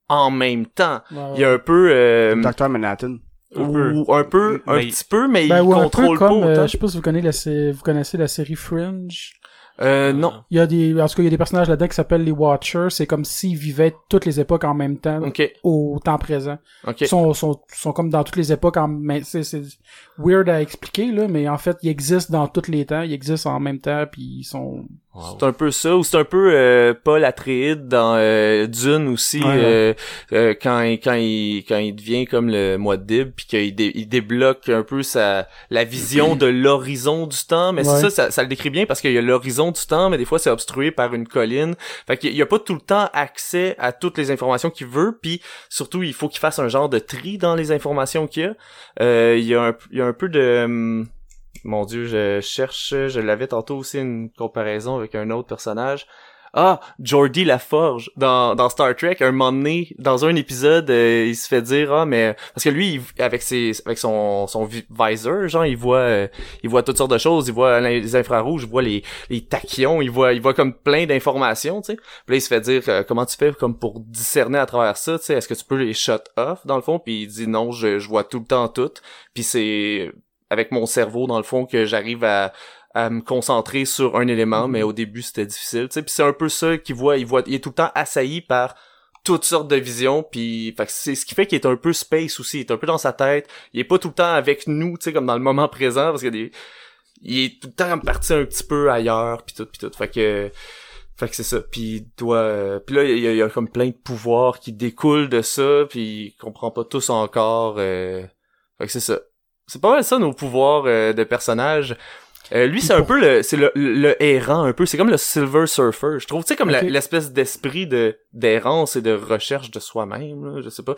en même temps. Il y a un peu euh, Docteur Manhattan. Un peu. ou un peu, un Mais- petit peu, mais Ben, il ou un peu contrôle comme, pas euh, je sais pas si vous connaissez la, sé- vous connaissez la série Fringe. Euh, non. Il y a des, en tout cas, il y a des personnages là-dedans qui s'appellent les Watchers. C'est comme s'ils vivaient toutes les époques en même temps, Ok, au temps présent. ok. Ils sont, sont, sont comme dans toutes les époques en même, c'est, c'est weird à expliquer, là, mais en fait, ils existent dans tous les temps. Ils existent en même temps, puis ils sont, Wow. C'est un peu ça, ou c'est un peu euh, Paul Atreides dans euh, Dune aussi, Ouais, euh, euh, quand il, quand il quand il devient comme le mois Dib, puis qu'il dé- il débloque un peu sa la vision de l'horizon du temps. Mais c'est Ouais. ça, ça, ça le décrit bien parce qu'il y a l'horizon du temps, mais des fois c'est obstrué par une colline. Fait qu'il y a pas tout le temps accès à toutes les informations qu'il veut, puis surtout il faut qu'il fasse un genre de tri dans les informations qu'il y a. Euh, il y a un il y a un peu de hum, mon dieu, je cherche, je l'avais tantôt aussi une comparaison avec un autre personnage. Ah, Jordi Laforge dans, Star Trek, un moment donné, dans un épisode, euh, il se fait dire ah mais parce que lui avec ses avec son son vi- visor, genre il voit euh, il voit toutes sortes de choses, il voit les infrarouges, il voit les les tachyons, il voit il voit comme plein d'informations, tu sais. Puis là il se fait dire euh, comment tu fais comme pour discerner à travers ça, tu sais, est-ce que tu peux les shut off dans le fond? Puis il dit non, je je vois tout le temps tout. Puis c'est avec mon cerveau dans le fond que j'arrive à à me concentrer sur un élément mais au début c'était difficile tu sais. Puis c'est un peu ça qu'il voit il voit il est tout le temps assailli par toutes sortes de visions puis c'est ce qui fait qu'il est un peu space aussi il est un peu dans sa tête il est pas tout le temps avec nous tu sais comme dans le moment présent parce que des il est tout le temps parti un petit peu ailleurs puis tout puis tout. Fait que fait que c'est ça. Puis il doit euh, puis là il y, a, il y a comme plein de pouvoirs qui découlent de ça puis il comprend pas tous encore euh... fait que c'est ça c'est pas mal ça nos pouvoirs euh, de personnages euh, lui c'est un peu le c'est le, le, le errant un peu c'est comme le Silver Surfer je trouve tu sais comme la- Ok. l'espèce d'esprit de d'errance et de recherche de soi-même là, je sais pas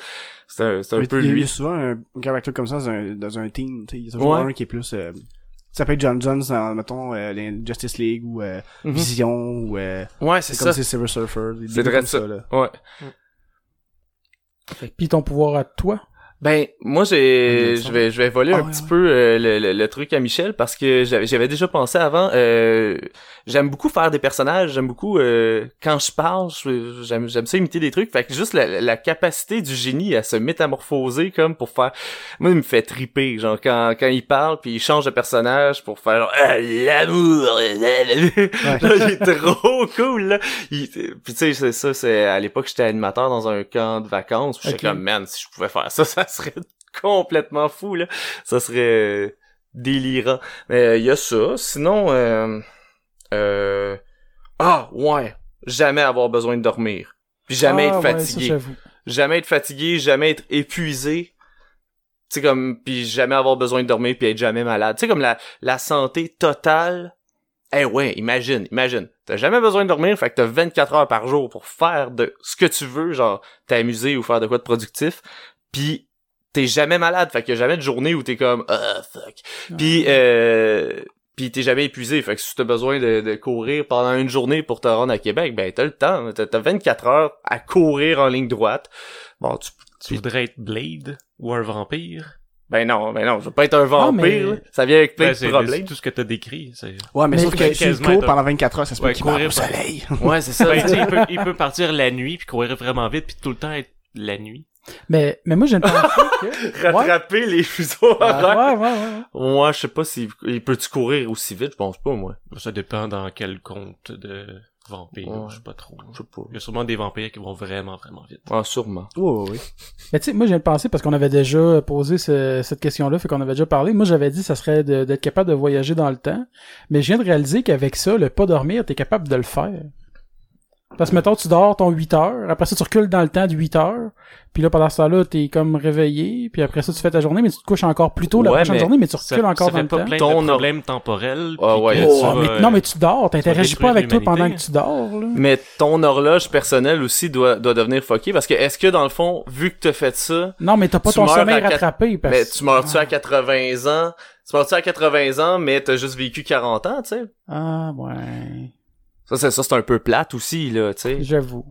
c'est un c'est un peu il y a- Il y lui a souvent un caractère comme ça dans un, dans un team. tu sais. Il y a toujours Ouais. un qui est plus... Euh, ça peut être John Jones dans, mettons, euh, les Justice League ou euh, Mhm. Vision ou... Euh, ouais c'est c'est ça comme c'est Silver Surfer. C'est vrai comme ça. là. ouais puis ton pouvoir à toi? Ben, moi, j'ai, je vais, je vais voler Ah, un ouais, petit ouais. peu euh, le, le- le truc à Michel parce que j'avais, j'avais déjà pensé avant. euh, j'aime beaucoup faire des personnages. J'aime beaucoup euh, quand je parle. J'aime, j'aime ça imiter des trucs. Fait que juste la, la capacité du génie à se métamorphoser comme pour faire. Moi, il me fait triper. Genre quand quand il parle puis il change de personnage pour faire genre, Ah, l'amour. Genre, il est trop cool là. Il- puis tu sais, c'est ça. C'est à l'époque j'étais animateur dans un camp de vacances. puis J'étais Ok. comme man, si je pouvais faire ça, ça serait complètement fou là. Ça serait euh, délirant. Mais il y a ça. Sinon, euh, euh, ah ouais, jamais avoir besoin de dormir. Puis jamais Ah, être ouais, ça, fatigué. jamais être fatigué, jamais être épuisé. Tu sais comme puis jamais avoir besoin de dormir puis être jamais malade. Tu sais comme la la santé totale. Eh ouais, imagine, imagine. T'as jamais besoin de dormir, fait que t'as 24 heures par jour pour faire de ce que tu veux, genre t'amuser ou faire de quoi de productif. Puis t'es jamais malade, fait qu'il y a jamais de journée où t'es comme ah fuck. Puis euh, puis t'es jamais épuisé, fait que si t'as besoin de, de courir pendant une journée pour te rendre à Québec, ben t'as le temps, t'as t'as 24 heures à courir en ligne droite. Bon, tu Tu voudrais être Blade ou un vampire? ben non, ben non, je veux pas être un vampire, mais- là. ça vient avec plein Ben, de problèmes. c'est tout ce que t'as décrit. c'est- Ouais, mais, Mais sauf que si cours pendant 24 heures, ça se peut Ouais, courir au soleil. Ouais, c'est ça. Ben, il, peut, il peut partir la nuit puis courir vraiment vite puis tout le temps être la nuit. Mais, mais moi, j'ai une pensée que... Ouais. Rattraper les fuseaux horaires. Ouais, ouais, ouais. ouais. Moi, je sais pas si il peut-tu courir aussi vite, je pense pas moi. Ça dépend dans quel compte de vampire. Ouais. Je sais pas trop. Je sais pas. Il y a sûrement des vampires qui vont vraiment, vraiment vite. Ah, sûrement. Ouais, ouais. Mais tu sais, moi, j'ai une pensée parce qu'on avait déjà posé ce- cette question-là, fait qu'on avait déjà parlé. Moi, j'avais dit que ça serait d'être capable de voyager dans le temps. Mais je viens de réaliser qu'avec ça, le pas dormir, t'es capable de le faire. Parce que, mettons, tu dors ton 8 heures, après ça, tu recules dans le temps de 8 heures, puis là, pendant ce temps-là, t'es comme réveillé, puis après ça, tu fais ta journée, mais tu te couches encore plus tôt la Ouais, prochaine journée, mais tu Ça, recules encore ça dans fait le pas temps. plein Ton de or- problèmes temporels. Ah ouais, Oh, vas, mais- non, mais tu dors, t'interagis pas avec toi pendant que tu dors, là. Mais ton horloge personnelle aussi doit doit devenir fucké parce que est-ce que dans le fond, vu que t'as fait ça, Non, mais t'as pas ton sommeil rattrapé, parce mais tu meurs-tu à 80 ans? Tu meurs-tu à 80 ans, mais t'as juste vécu 40 ans, tu sais? Ah, ouais. Ça, c'est, ça, c'est un peu plate aussi, là, tu sais. J'avoue.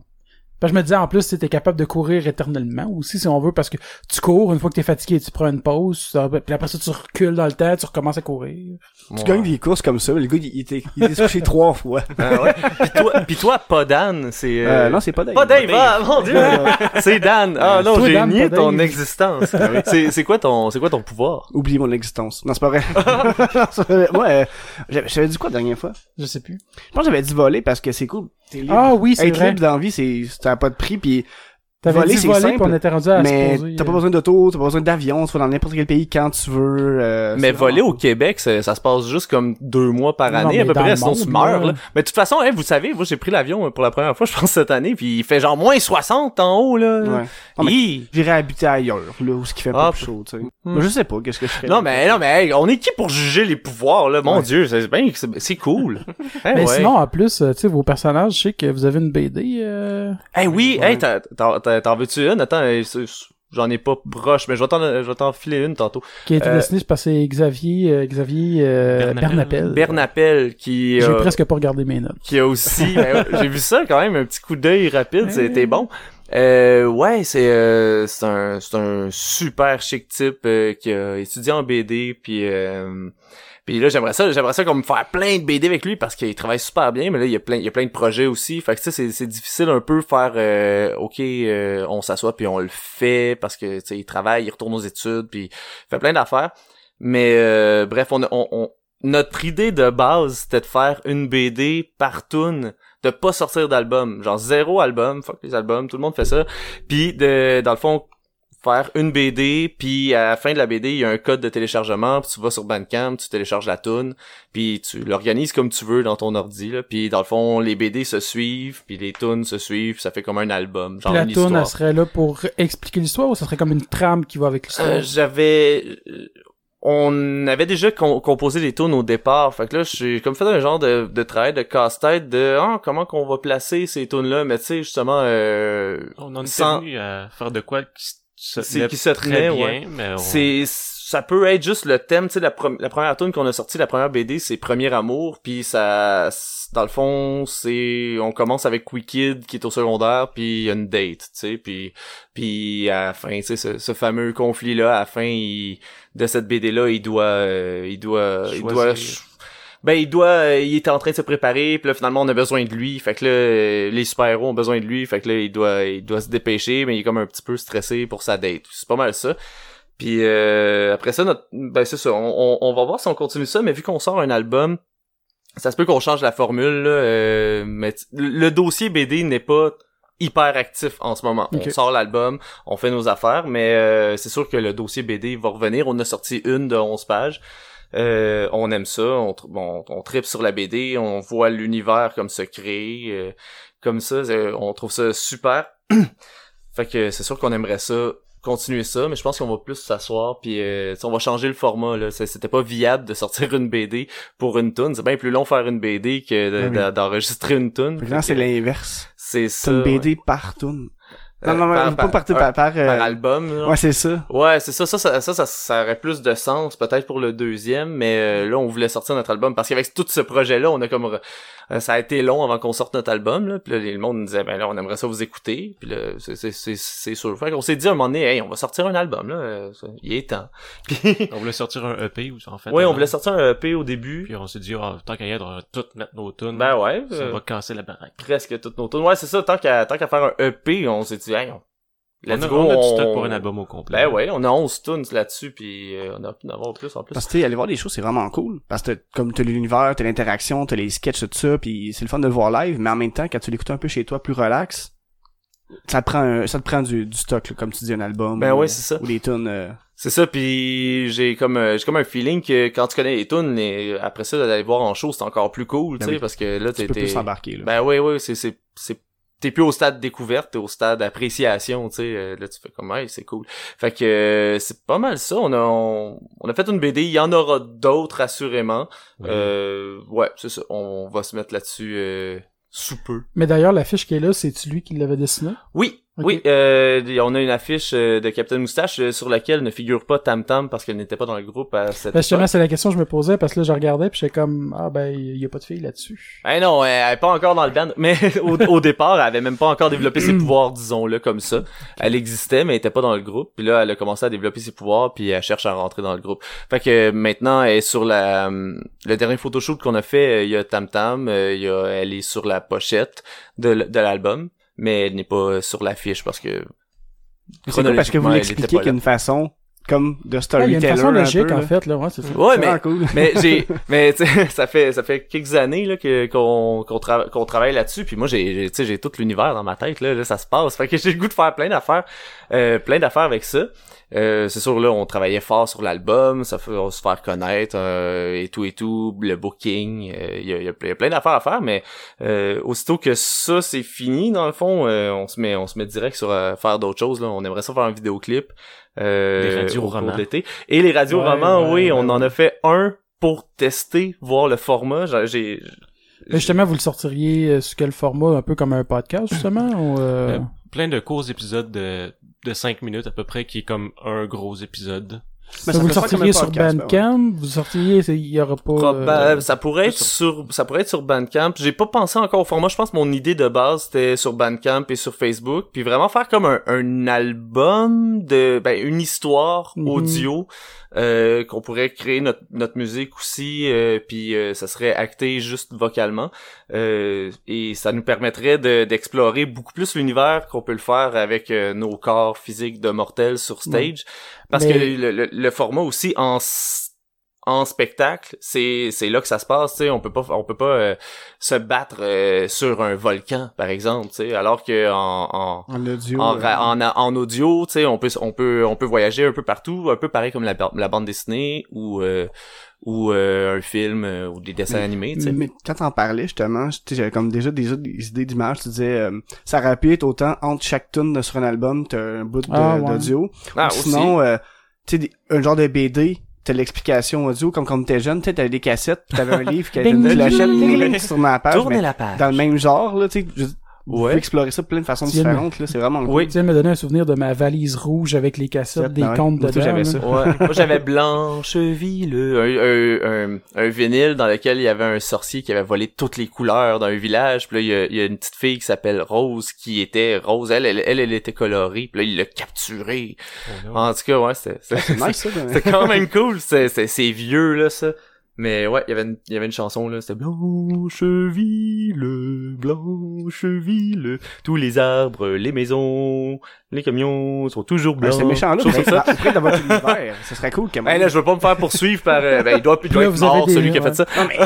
Parce que je me disais, en plus, tu es capable de courir éternellement aussi, si on veut, parce que tu cours, une fois que t'es fatigué, tu prends une pause, puis après ça, tu recules dans le temps, tu recommences à courir. Tu Ouais. gagnes des courses comme ça, mais le gars, il, était, il était couché trois fois. Ah ouais? Pis toi, pis toi, pas Dan, c'est... euh, Euh, non, c'est pas Dave. Pas Dave, ah, mon dieu! c'est Dan! Ah non, Toi, j'ai Dan, nié ton Dave. existence. c'est, c'est quoi ton, c'est quoi ton pouvoir? Oublie mon existence. Non, c'est pas vrai. Moi, euh, j'avais j'avais dit quoi la dernière fois? Je sais plus. Je pense que j'avais dit voler parce que c'est cool. T'es libre. Ah oui, c'est Être vrai. libre dans la vie, c'est, pas de prix, puis T'avais voler, dit voler, simple, on était rendu à mais t'as pas euh, besoin d'auto, t'as pas besoin d'avion, tu vas dans n'importe quel pays quand tu veux. euh, Mais voler vraiment au Québec, ça, ça se passe juste comme deux mois par année mais à peu près, sinon tu meurs. là. Là. Mais de toute façon, hein, vous savez, moi j'ai pris l'avion pour la première fois, je pense cette année, puis il fait genre moins 60 en haut là. Ouais. J'irais habiter ailleurs, là, où ce qui fait Ah, pas plus chaud, tu sais. Mais je sais pas, qu'est-ce que je ferais. Non mais non mais hey, on est qui pour juger les pouvoirs là, mon Ouais. dieu, c'est bien, c'est c'est cool. Hein, Mais ouais. sinon, en plus, euh, tu sais, vos personnages, je sais que vous avez une BD. Euh... Hey oui, hey t'as- t'en veux-tu une? Attends, c'est- j'en ai pas proche, mais je vais t'en je vais t'en filer une tantôt. qui a été Euh, dessiné par c'est Xavier euh, Xavier euh, Bernapel. Bernapel. Qui J'ai euh, presque pas regardé mes notes. qui a aussi ben, j'ai vu ça quand même un petit coup d'œil rapide Ouais. c'était bon euh, ouais c'est euh, c'est un c'est un super chic type euh, qui a étudié en BD puis euh, puis là j'aimerais ça j'aimerais ça comme faire plein de BD avec lui parce qu'il travaille super bien mais là il y a plein il y a plein de projets aussi. Fait que tu sais c'est difficile un peu faire euh, ok euh, on s'assoit puis on le fait parce que tu sais il travaille il retourne aux études puis il fait plein d'affaires. Mais euh, bref on, on, on notre idée de base c'était de faire une BD par tune de pas sortir d'album. Genre zéro album fuck les albums tout le monde fait ça. Puis de dans le fond faire une BD puis à la fin de la BD il y a un code de téléchargement puis tu vas sur Bandcamp tu télécharges la tune puis tu l'organises comme tu veux dans ton ordi là. Puis dans le fond les BD se suivent puis les tunes se suivent ça fait comme un album genre Puis la une histoire elle serait là pour expliquer l'histoire ou ça serait comme une trame qui va avec l'histoire? euh, j'avais euh, on avait déjà com- composé des tunes au départ fait que là j'ai comme fait un genre de, de travail de casse-tête de ah, comment qu'on va placer ces tunes là mais tu sais justement euh, On en sans- venu à faire de quoi qui se C'est- tenait qui se très tenait, bien, ouais. mais on... c'est ça peut être juste le thème, tu sais, la, la première tune qu'on a sortie, la première BD, c'est Premier Amour, puis ça, dans le fond, c'est, on commence avec Wicked qui est au secondaire, puis il y a une date, tu sais, puis, puis à la fin, tu sais, ce, ce fameux conflit-là, à la fin, il, de cette BD-là, il doit, euh, il doit, il doit, Choisir. Ben il doit, il est en train de se préparer, puis là finalement on a besoin de lui, fait que là euh, les super héros ont besoin de lui, fait que là il doit, il doit se dépêcher, mais il est comme un petit peu stressé pour sa date. C'est pas mal ça. Puis euh, après ça, notre, ben c'est ça, on, on, on va voir si on continue ça, mais vu qu'on sort un album, ça se peut qu'on change la formule, là, euh, mais le dossier BD n'est pas hyper actif en ce moment. On sort l'album, on fait nos affaires, mais euh, c'est sûr que le dossier BD va revenir. On a sorti une de 11 pages. Euh, on aime ça, on, bon, on tripe sur la BD, on voit l'univers comme se créer, euh, comme ça, euh, on trouve ça super. fait que c'est sûr qu'on aimerait ça continuer ça, mais je pense qu'on va plus s'asseoir puis euh, on va changer le format là. C'était pas viable de sortir une BD pour une tune. C'est bien plus long faire une BD que de- Ah oui. d'enregistrer une tune. Là, c'est l'inverse. C'est C'est ça. une BD ouais. par tune. Euh, Non, non, par- non, pas par- par, par, par, euh, Par album. là. Ouais, c'est ça. Ouais, c'est ça, ça, ça, ça, ça, ça aurait plus de sens peut-être pour le deuxième, mais euh, là on voulait sortir notre album parce qu'avec tout ce projet-là, on a comme euh, ça a été long avant qu'on sorte notre album, là, puis là le monde nous disait ben là on aimerait ça vous écouter, puis là c'est c'est c'est c'est sûr. Fait qu'on s'est dit à un moment donné, hey on va sortir un album là, euh, il est temps. Puis On voulait sortir un EP ou en fait. ouais, on voulait sortir un EP au début. Puis on s'est dit, ah, tant qu'à y être, on va tout mettre nos tunes. Ben ouais, Ça euh, va casser la baraque. presque toutes nos tunes. Ouais, c'est ça, tant qu'à tant qu'à faire un EP, on s'est dit hey on let's a, go, on a du on- stock pour un album au complet. Ben ouais, on a 11 tunes là-dessus puis euh, on a pu en avoir plus en plus. Parce que, tu sais, aller voir des shows, c'est vraiment cool. Parce que, t'as- comme t'as l'univers, t'as l'interaction, t'as les sketchs, tout ça, puis c'est le fun de le voir live, mais en même temps, quand tu l'écoutes un peu chez toi, plus relax, ça te prend, un- ça te prend du, du stock, là, comme tu dis, un album. Ben ou, ouais, c'est ça. Ou des tunes, euh, C'est ça, puis j'ai comme euh, j'ai comme un feeling que quand tu connais les tunes, les- après ça d'aller voir en show, c'est encore plus cool, Ben tu sais, oui. parce que là tu t'es plus s'embarquer, là. Ben oui, oui, c'est t'es plus au stade découverte, t'es au stade appréciation, tu sais. euh, Là tu fais comme hey, c'est cool. Fait que euh, c'est pas mal ça. On a on, on a fait une BD, il y en aura d'autres assurément. Oui. Euh, ouais, c'est ça. On va se mettre là-dessus euh, sous peu. Mais d'ailleurs, l'affiche qui est là, c'est-tu lui qui l'avait dessiné? Oui, Oui, euh, on a une affiche euh, de Captain Moustache euh, sur laquelle ne figure pas Tam Tam parce qu'elle n'était pas dans le groupe à cette Ben, justement, époque. c'est la question que je me posais parce que là, je regardais puis j'étais comme, ah ben, il y a pas de fille là-dessus. Eh non, elle est pas encore dans le band, mais au, au départ, elle avait même pas encore développé ses pouvoirs, disons-le comme ça. Elle existait, mais elle était pas dans le groupe. Puis là, elle a commencé à développer ses pouvoirs, puis elle cherche à rentrer dans le groupe. Fait que maintenant, elle est sur la le dernier photoshoot qu'on a fait, euh, il y a Tam Tam, euh, il y a, elle est sur la pochette de l'album, mais elle n'est pas sur l'affiche parce que c'est cool parce que vous l'expliquez qu'il y a une façon, comme de Ah, il y a storyteller une façon un logique, peu, en là. fait, là, ouais, c'est ça. Ouais, mais cool. mais j'ai mais tu sais ça fait ça fait quelques années là que qu'on qu'on trava- qu'on travaille là-dessus puis moi j'ai j'ai- tu sais j'ai tout l'univers dans ma tête là, là ça se passe fait que j'ai le goût de faire plein d'affaires euh, plein d'affaires avec ça euh, c'est sûr là on travaillait fort sur l'album ça fait on se faire connaître euh, et tout et tout le booking euh, il y, a, il y a plein- il y a plein d'affaires à faire mais euh, aussitôt que ça c'est fini dans le fond euh, on se met on se met direct sur euh, faire d'autres choses là on aimerait ça faire un vidéoclip euh, radios au cours romans. de l'été. et les radios romans ouais, oui ouais, on ouais. en a fait un pour tester voir le format J'ai- j'ai Mais justement, vous le sortiriez euh, sous quel format? Un peu comme un podcast, justement? Ou, euh... Plein de courts épisodes de, de 5 minutes à peu près qui est comme un gros épisode. Mais vous le faire comme sortiriez sur ben ouais. Bandcamp? Vous sortiriez, il y aura pas... Proba- euh, ça pourrait être ça. sur ça pourrait être sur Bandcamp. J'ai pas pensé encore au format. Je pense que mon idée de base c'était sur Bandcamp et sur Facebook, puis vraiment faire comme un, un album de ben une histoire Mhm. audio euh, qu'on pourrait créer notre notre musique aussi, euh, puis euh, ça serait acté juste vocalement. Euh, et ça nous permettrait de d'explorer beaucoup plus l'univers qu'on peut le faire avec euh, nos corps physiques de mortels sur stage, parce Mais- que le, le, le format aussi en en spectacle, c'est c'est là que ça se passe, tu sais, on peut pas on peut pas euh, se battre euh, sur un volcan par exemple, tu sais, alors que en en En audio. en, ra- en, en audio, tu sais, on peut on peut on peut voyager un peu partout, un peu pareil comme la, la bande dessinée ou euh, ou euh, un film euh, ou des dessins animés, tu sais. Mais quand t'en parlais, justement, tu sais, j'avais comme déjà des, des idées d'images. Tu disais, euh, ça être autant entre chaque tune sur un album, t'as un bout de- Ah, ouais. d'audio. Ah, Ou sinon, euh, tu sais, un genre de BD, t'as l'explication audio, comme quand t'étais jeune, tu sais, t'avais des cassettes, t'avais un livre qui avait ding. ding, sur ma page, Tournez la page. dans le même genre, là, tu sais, Ouais. pouvez explorer ça de plein de façons Tu différentes, là. C'est vraiment cool. Oui. Tu viens de me donner un souvenir de ma valise rouge avec les cassettes des aussi, dedans. j'avais ça. Ouais. Moi, j'avais Blancheville, un, un, un, un vinyle dans lequel il y avait un sorcier qui avait volé toutes les couleurs d'un village. Puis là, il y a, il y a une petite fille qui s'appelle Rose qui était Rose. Elle, elle, elle, elle était colorée. Puis là, il l'a capturée. Oh. En tout cas, ouais, c'était... c'était- C'est nice, ça. C'était quand même cool, c'est c'est c'est vieux là ça. Mais ouais, il y avait une il y avait une chanson là, c'était Blancheville, Blancheville, tous les arbres, les maisons, les camions sont toujours Ben, blancs. c'est méchant, là. Comme ça. Après, dans votre univers, ce serait cool, quand même. Ben là, je veux pas me faire poursuivre par euh, ben il doit, il doit être mort des- celui qui a fait ça. Non, mais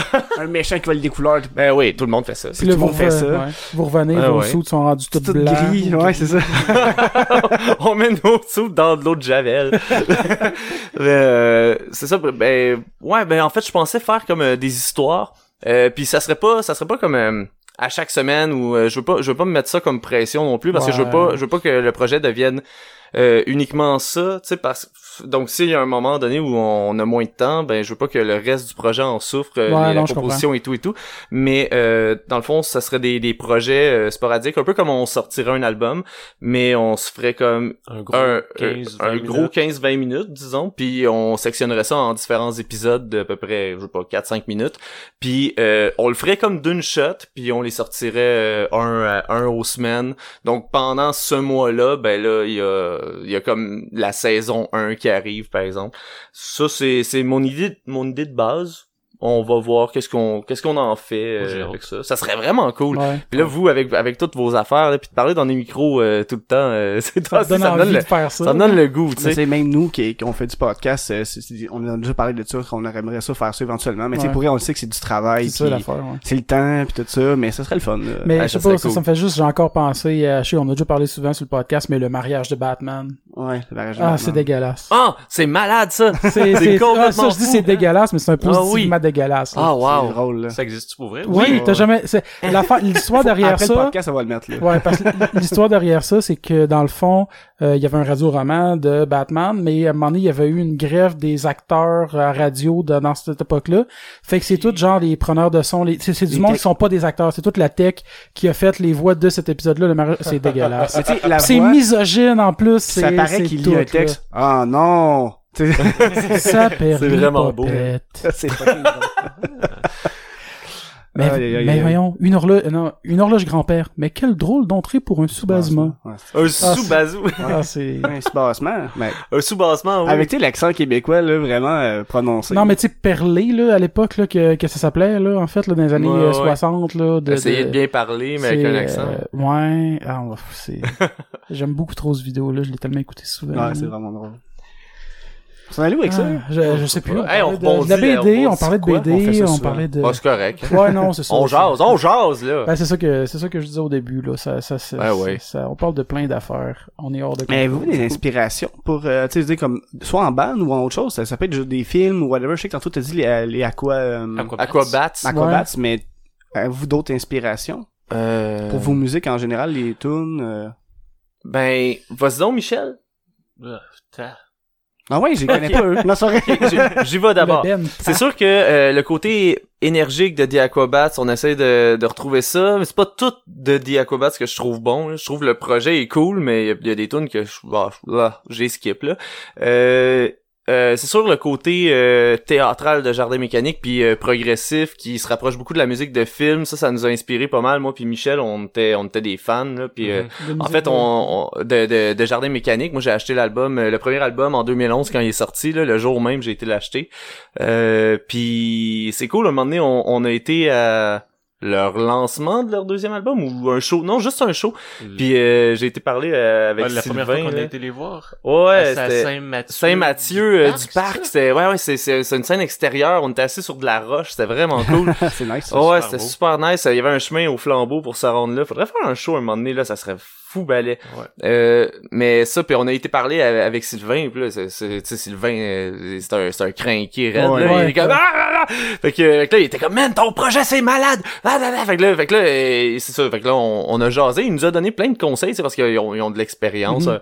un méchant qui vole des couleurs. Ben oui, tout le monde fait ça. Puis là, tout le vous, monde fait ça. ouais. vous revenez, Ah vos ouais. sous sont rendus tout Tout blancs. gris, ouais, c'est ça. on met nos sous dans de l'eau de javel. Euh, c'est ça. Ben ouais, ben en fait, je pensais faire comme euh, des histoires. Euh, puis ça serait pas, ça serait pas comme euh, à chaque semaine ou euh, je veux pas, je veux pas me mettre ça comme pression non plus parce que je veux pas, je veux pas que le projet devienne euh, uniquement ça, tu sais, parce donc s'il y a un moment donné où on a moins de temps, ben je veux pas que le reste du projet en souffre, euh, Ouais, les- la non, je composition et tout et tout. Mais euh, dans le fond, ça serait des, des projets euh, sporadiques, un peu comme on sortirait un album, mais on se ferait comme Un gros un, 15, un 20 gros minutes. 15-20 minutes, disons, puis on sectionnerait ça en différents épisodes de à peu près, je sais pas, 4-5 minutes, puis euh, on le ferait comme d'une shot, puis on les sortirait euh, un à un aux semaines. Donc pendant ce mois-là, ben là, il y a, il y a comme la saison 1 qui arrive, par exemple. Ça, c'est, c'est mon idée, mon idée de base. On va voir qu'est-ce qu'on, qu'est-ce qu'on en fait euh, avec ça. Ça serait vraiment cool. Ouais. Puis là, vous, avec, avec toutes vos affaires, là, puis de parler dans des micros euh, tout le temps, euh, c'est Ça ça me envie donne le, de faire ça. ça me donne le goût, tu Mais sais. c'est même nous qui, qui ont fait du podcast, euh, c'est- c'est- on a déjà parlé de ça, qu'on aimerait ça faire ça éventuellement. Mais tu sais, Ouais. pour vrai, on le sait que c'est du travail, C'est ça puis l'affaire, ouais. c'est le temps, puis tout ça, mais ça serait le fun. là. Mais Ah, je sais ça pas, ça, cool. ça me fait juste, j'ai encore pensé à, je sais, on a déjà parlé souvent sur le podcast, mais le mariage de Batman. Ouais, le mariage de Ah, Batman. c'est dégueulasse. Ah, c'est malade, ça! C'est, complètement ah, ça, je dis fou. c'est dégueulasse, mais c'est un Ah positivement dégueulasse. Ah, C'est wow! drôle, là. Ça existe pour vrai? Oui, oui. t'as jamais, c'est, l'histoire derrière Après ça. le podcast, on va le mettre, là. Ouais, parce que l'histoire derrière ça, c'est que dans le fond, euh, il y avait un radio-roman de Batman, mais à un moment donné, il y avait eu une grève des acteurs à radio de- dans cette époque-là. Fait que c'est tout genre les preneurs de son, les, c'est, c'est du Les monde tech- qui sont pas des acteurs, c'est toute la tech qui a fait les voix de cet épisode-là. Le mariage, c'est dégueulasse. C'est voix, misogyne en plus. ça c'est- paraît c'est qu'il tout, lit un texte. Ah non! Sais, Ça C'est vraiment beau. c'est. Mais, aïe, mais voyons, une horloge, non, une horloge grand-père. Mais quel drôle d'entrée pour un sous-basement. Ouais, Un Ah, sous-bazou. Ah, c'est... c'est un sous-bassement, mais Un sous-bassement, oui. avec tu sais, l'accent québécois, là, vraiment euh, prononcé. Non, mais tu sais, Perlé, là, à l'époque, là, que, que ça s'appelait, là, en fait, là, dans les années Ouais, euh, ouais. 60, là, de... Essayer de, de- bien parler, mais avec c'est, un accent. euh, ouais, ah, c'est... J'aime beaucoup trop ce vidéo, là, je l'ai tellement écouté souvent. Ouais, c'est vraiment drôle. On s'en allait où avec ça? Ah, je, je sais plus. Hey, on parlait de- rebondit, de la BD, on on parlait de quoi? BD, On on, parlait de... Bah, c'est correct. Ouais, non, c'est ça. On jase, on jase, là. Ben, c'est ça que, c'est ça que je disais au début, là. Ça, ça, ça, Ben ouais. ça- on parle de plein d'affaires. On est hors de Mais avez-vous des inspirations pour, euh, tu sais, comme, soit en band ou en autre chose, ça, ça peut être des films ou whatever. Je sais que tantôt t'as dit les, les aqua, euh, Aquabats. Aquabats. aquabats, mais avez-vous d'autres inspirations? Euh, pour vos musiques en général, les tunes? euh? Ben, vas-y donc, Michel. Ah, ouais, j'y connais pas eux. Non. J'y- vais d'abord. C'est sûr que euh, le côté énergique de The Aquabats, on essaie de, de retrouver ça, mais c'est pas tout de The Aquabats que je trouve bon. là. Je trouve le projet est cool, mais il y a- il y, a des tunes que je, bah, j'ai skip là. Euh, euh, c'est sûr le côté euh, théâtral de Jardin Mécanique puis euh, progressif qui se rapproche beaucoup de la musique de film, ça ça nous a inspiré pas mal moi puis Michel, on était on était des fans là puis euh, Mhm. En fait, on, on- de, de, de Jardin Mécanique, moi j'ai acheté l'album, euh, le premier album en 2011 quand il est sorti, là, le jour même j'ai été l'acheter. Euh, puis c'est cool, à un moment donné, on, on a été à leur lancement de leur deuxième album ou un show, non juste un show. Puis euh, j'ai été parler euh, avec Ouais, la Sylvain. première fois qu'on a été les voir. Ouais, c'est à c'était Saint-Mathieu. Saint-Mathieu euh, parc, du parc. ça? C'était ouais ouais, c'est c'est c'est une scène extérieure. On était assis sur de la roche, c'était vraiment cool. c'est nice. Ouais, super c'était super nice. Il y avait un chemin au flambeau pour se rendre là. Faudrait faire un show un moment donné, là, ça serait fou balai. Ouais. Euh, mais ça, puis on a été parler a- avec Sylvain, puis là, c'est, Sylvain, euh, c'est un, c'est un crinqué raide, Ouais. là. il Ouais. est comme, ah, ah, ah! Fait que, fait que là, il était comme, man, ton projet, c'est malade! Ah, ah, ah! Fait que là, fait que là, euh, c'est ça. Fait que là, on, on a jasé, il nous a donné plein de conseils, c'est parce qu'ils ont, ils ont de l'expérience, Mhm. euh,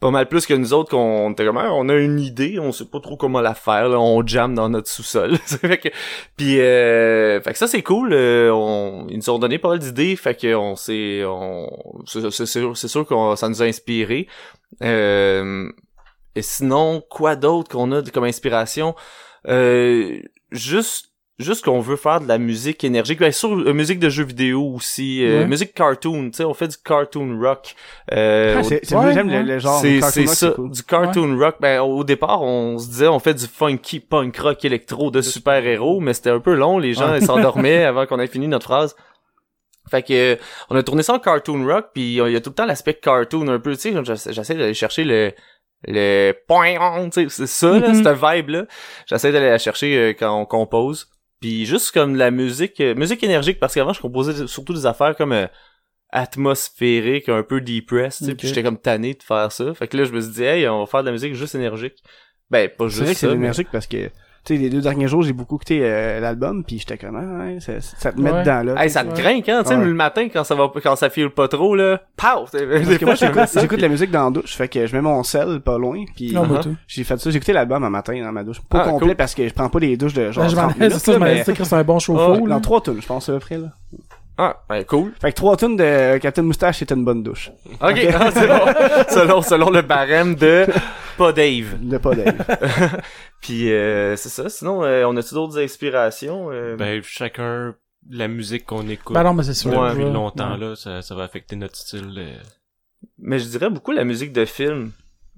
pas mal plus que nous autres, qu'on était comme, on a une idée, on sait pas trop comment la faire, là, on jam dans notre sous-sol. fait que, puis, euh, fait que ça, c'est cool, euh, on, ils nous ont donné pas mal d'idées, fait que on s'est, on, c'est, c'est sûr, c'est sûr que ça nous a inspiré. Euh, et sinon, quoi d'autre qu'on a comme inspiration? Euh, juste juste qu'on veut faire de la musique énergique, bien sûr, euh, musique de jeux vidéo aussi, euh, Ouais. musique cartoon, tu sais, on fait du cartoon rock. Euh, Ah, au- c'est Ouais, j'aime ouais. le, le genre c'est cartoon c'est rock, ça, cool. du cartoon rock. Ben au départ, on se disait on fait du funky punk rock électro de super héros, mais c'était un peu long, les gens ils s'endormaient avant qu'on ait fini notre phrase. Fait que on a tourné ça en cartoon rock, puis il y a tout le temps l'aspect cartoon un peu, tu sais, j'essa- j'essaie d'aller chercher le le point, tu sais, c'est ça là, Mhm. cette vibe là. J'essaie d'aller la chercher euh, quand on compose. Puis juste comme de la musique, euh, musique énergique parce qu'avant je composais surtout des affaires comme euh, atmosphériques, un peu depressed, tu sais, Ok. puis j'étais comme tanné de faire ça. Fait que là je me suis dit hey, on va faire de la musique juste énergique. Ben pas C'est vrai juste que c'est mais- énergique parce que, tu sais, les deux derniers jours, j'ai beaucoup écouté euh, l'album, puis j'étais comme, ah, ouais, ça, ça te met Ouais. dedans, là. Hey, ça te grinque, hein, tu sais, Ouais. le matin, quand ça va, quand ça file pas trop, là, que moi, j'écoute, j'écoute la musique dans la douche, fait que je mets mon sel pas loin, puis Uh-huh. tout. j'ai fait ça, j'ai écouté l'album un matin dans ma douche. Pas Ah, complet cool. parce que je prends pas des douches de genre Ben, je m'en 30 minutes, c'est ça, mais c'est un bon Oh, chauffe-eau, dans trois tunes, je pense à peu près, là. Ah, ben, cool. Fait que trois tunes de Captain Moustache, c'est une bonne douche. Ok, ah, c'est bon. selon, selon le barème de pas Dave. De pas Dave. Puis, euh, c'est ça. Sinon, euh, on a-tu d'autres inspirations? euh? Ben, chacun, la musique qu'on écoute Ben non, mais c'est sûr. depuis Ouais. longtemps, Ouais. là, ça, ça va affecter notre style. euh. Mais je dirais beaucoup la musique de film.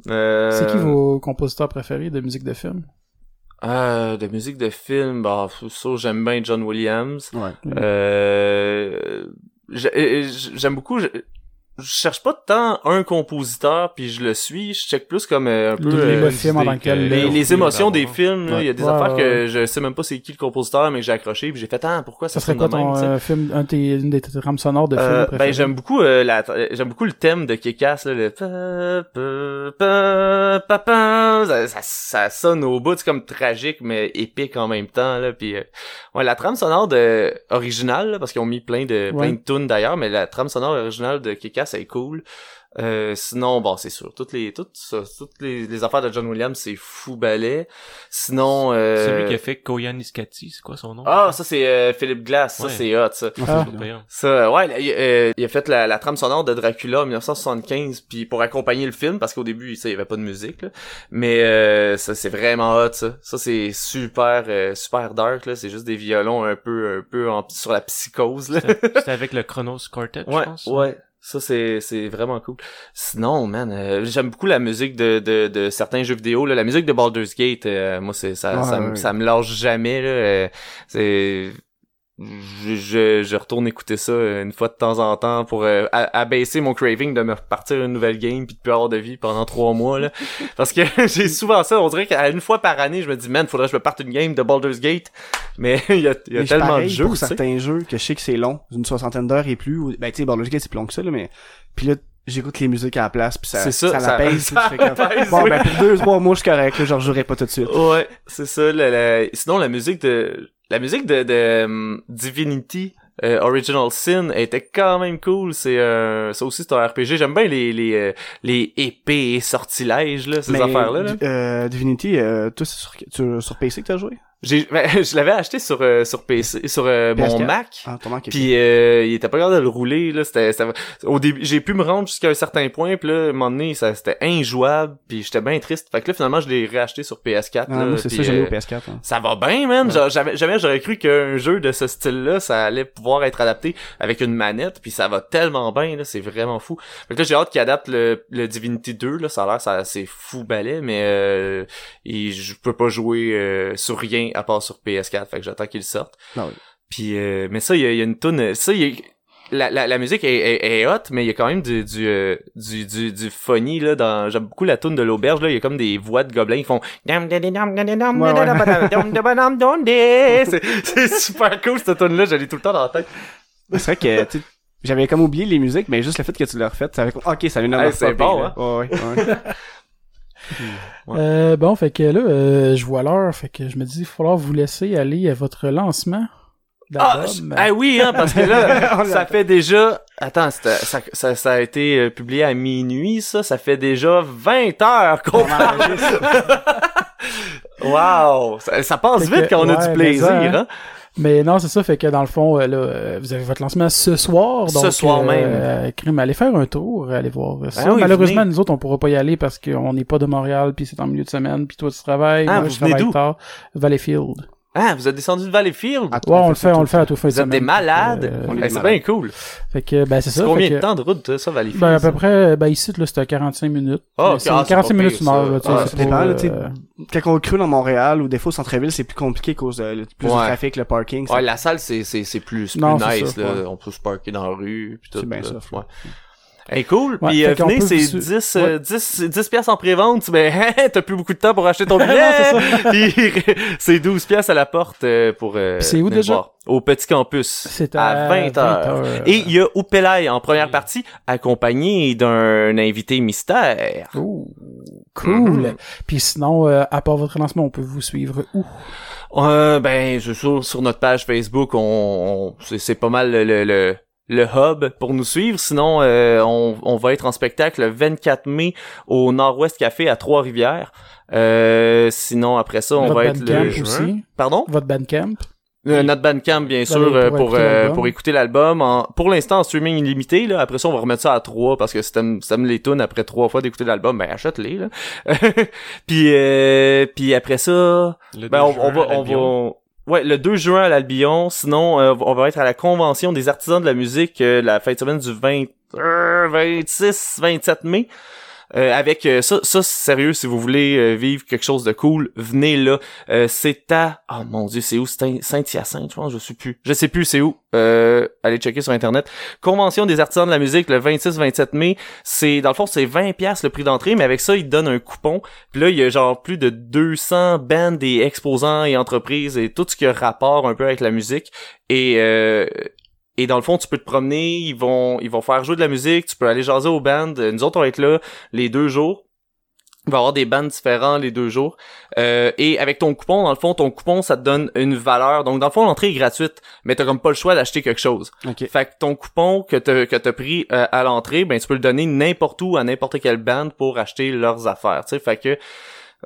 Euh, C'est qui vos compositeurs préférés de musique de film? Euh, de musique de film, bah, ça, j'aime bien John Williams. Ouais. Euh, j'ai- j'aime beaucoup, je, cherche pas tant un compositeur puis je le suis, je check plus comme euh, un peu euh, que les, émotions des films, là. il y a des Ouais, affaires ouais, que je sais même pas c'est qui le compositeur mais que j'ai accroché puis j'ai fait ah pourquoi ça, Ça serait quoi de ton même, euh, film, un tes, une des trames sonores de Euh, film ben j'aime beaucoup euh, la j'aime beaucoup le thème de Kick-Ass là, le pa, pa, pa, pa, pa. ça, ça, ça sonne au bout c'est comme tragique mais épique en même temps là puis euh, ouais la trame sonore de originale là, parce qu'ils ont mis plein de Ouais. plein de tunes d'ailleurs mais la trame sonore originale de Kick-Ass est cool euh, sinon bon c'est sûr toutes les toutes ça, toutes les, les affaires de John Williams c'est fou balai sinon euh, Celui qui a fait Koyan Iskati, c'est quoi son nom? ah ça c'est euh, Philip Glass ça Ouais. c'est hot ça Ah. Ça, euh, ouais, il, euh, il a fait la, la trame sonore de Dracula en 1975, puis pour accompagner le film, parce qu'au début, ça, il y avait pas de musique, là. mais euh, ça, c'est vraiment hot, ça. Ça, c'est super, euh, super dark, là. C'est juste des violons un peu, un peu en- sur la psychose, là. C'était c'était avec le Chronos Quartet, ouais, je pense. ouais. Ça, c'est, c'est vraiment cool. Sinon, man, euh, j'aime beaucoup la musique de, de, de certains jeux vidéo, là. La musique de Baldur's Gate, euh, moi, c'est, ça, Ouais, ça, ouais. ça me lâche jamais, là. euh, c'est, je, je, je retourne écouter ça une fois de temps en temps pour euh, abaisser mon craving de me repartir une nouvelle game puis de plus avoir de vie pendant trois mois là parce que j'ai souvent ça on dirait qu'à une fois par année je me dis man faudrait que je me parte une game de Baldur's Gate mais il y a, y a tellement de jeux pour certains jeux que je sais que c'est long, une soixantaine d'heures et plus. ou- Ben, tu sais, Baldur's Gate, c'est plus long que ça, là, mais... Puis là, j'écoute les musiques à la place, puis ça, ça, ça, comme, apaise, bon, oui. ben, pour deux, trois mois, je suis correct, là, je rejouerai pas tout de suite. Ouais, c'est ça. la- la- Sinon, la musique de la musique de, de um, Divinity euh, Original Sin était quand même cool. C'est euh, ça aussi c'est un RPG. J'aime bien les les euh, les épées et sortilèges là, ces affaires là. Euh, Divinity, euh, toi, c'est sur, sur, sur PC que t'as joué? J'ai ben, je l'avais acheté sur euh, sur PC sur euh, mon PS4. Mac. Ah, Puis euh, il était pas capable de le rouler là, c'était c'était- au début j'ai pu me rendre jusqu'à un certain point puis là à un moment donné ça c'était injouable puis j'étais bien triste. Fait que là finalement je l'ai réacheté sur PS4 Ah, là, c'est ça, j'allais euh, au PS4. hein. ça va bien, man. Genre, Jamais, jamais j'aurais cru qu'un jeu de ce style-là, ça allait pouvoir être adapté avec une manette, puis ça va tellement bien, là, c'est vraiment fou. Fait que là, j'ai hâte qu'il adapte le, le Divinity 2, là, ça a l'air, ça, c'est fou balai, mais euh, et je peux pas jouer euh, sur rien à part sur PS4, fait que j'attends qu'il sorte. Ah oui. Puis, euh, mais ça, il y, a- il y a une tune, ça, il y a- la, la, la musique est, est, est hot, mais il y a quand même du du euh, du, du, du funny là dans j'aime beaucoup la tune de l'auberge là, il y a comme des voix de gobelins qui font c'est c'est super cool cette tune là, j'allais tout le temps dans la tête. C'est vrai que, j'avais comme oublié les musiques, mais juste le fait que tu l'as refait, ça avait ok, ça vient de Hey, c'est bon. Ouais, ouais, ouais. Ouais. Euh, bon, fait que là, euh, je vois l'heure, fait que je me dis, il va falloir vous laisser aller à votre lancement Ah, ah oui, hein, parce que là, ça fait déjà... Attends, ça, ça, ça a été euh, publié à minuit, ça. Ça fait déjà 20 heures qu'on parle. Wow! Ça, ça passe Fait vite que, quand on a ouais, du mais plaisir, ça, hein? Mais non, c'est ça, fait que dans le fond, euh, là, euh, vous avez votre lancement ce soir. Ce Donc, soir euh, même. crime, allez faire un tour, allez voir ça. Ben oui, Malheureusement, venez. nous autres, on pourra pas y aller parce qu'on n'est pas de Montréal, puis c'est en milieu de semaine, puis toi tu travailles, Ah, moi vous je venez travaille tard. Valleyfield. Ah, vous êtes descendu de Valleyfield? Ah, Ouais, on le fait, on le fait à tout fin de Vous êtes des malades? Euh, Eh, c'est bien cool. Fait que, ben, c'est C'est ça. combien fait de temps de route, ça, Valleyfield? Ben, à peu près, ben, ici, là, c'était 45 minutes. Ah, ok, c'est ah, c'est 45 pas minutes, une heure, là, tu sais, Ah, c'est ça pas, dépend, là, tu sais. euh, Quand on creuse dans Montréal ou des fois au centre-ville, c'est plus compliqué à cause de le- plus Ouais. de trafic, le parking. Ouais, la salle, c'est, c'est, c'est plus, plus nice, ça, là. ouais. On peut se parker dans la rue, pis tout. C'est bien ça. Ouais. Hey, cool. Ouais, Puis euh, venez, c'est vous su- 10, euh, 10, 10 piastres en pré-vente. Ben, t'as plus beaucoup de temps pour acheter ton billet. Puis c'est 12 piastres à la porte euh, pour euh, c'est où déjà? voir. Au Petit Campus. C'est à à 20 heures. 20h. Et il y a Oupelay en première partie, accompagné d'un invité mystère. Oh, cool. Mm-hmm. Puis sinon, euh, à part votre lancement, on peut vous suivre où? Euh, ben, je sur, sur notre page Facebook, on, on- c'est, c'est pas mal le, le, le, le hub pour nous suivre. Sinon, euh, on, on va être en spectacle le 24 mai au Nord-Ouest Café à Trois-Rivières. Euh, sinon, après ça, on votre va être le... aussi? Pardon? Votre Bandcamp? Euh, notre Bandcamp, bien sûr, euh, pour pour, écouter euh, l'album? pour écouter l'album. En- Pour l'instant, en streaming illimité. Là. Après ça, on va remettre ça à trois parce que si t'aimes si t'aimes les tunes après trois fois d'écouter l'album, ben achète-les. Là. puis, euh, puis après ça, Le ben, 2 on, juin on va, ouais, le 2 juin à l'Albion. Sinon, euh, on va être à la convention des artisans de la musique euh, la fin de semaine du 20, euh, 26, 27 mai. Euh, avec euh, ça, ça sérieux, si vous voulez euh, vivre quelque chose de cool, venez là. Euh, c'est à, oh mon dieu, c'est où? C'est Saint-Hyacinthe, je pense, je sais plus. Je sais plus c'est où? Euh, allez checker sur internet. Convention des artisans de la musique le 26-27 mai. C'est dans le fond c'est 20 pièces le prix d'entrée, mais avec ça ils donnent un coupon. Puis là il y a genre plus de 200 bands et exposants et entreprises et tout ce qui a rapport un peu avec la musique. Et euh, et dans le fond, tu peux te promener, ils vont ils vont faire jouer de la musique, tu peux aller jaser aux bandes. Nous autres, on va être là les deux jours. Il va y avoir des bandes différents les deux jours. Euh, et avec ton coupon, dans le fond, ton coupon, ça te donne une valeur. Donc, dans le fond, l'entrée est gratuite, mais t'as comme pas le choix d'acheter quelque chose. Ok. Fait que ton coupon que t'as que t'as pris euh, à l'entrée, ben tu peux le donner n'importe où à n'importe quelle bande pour acheter leurs affaires. Sais, fait que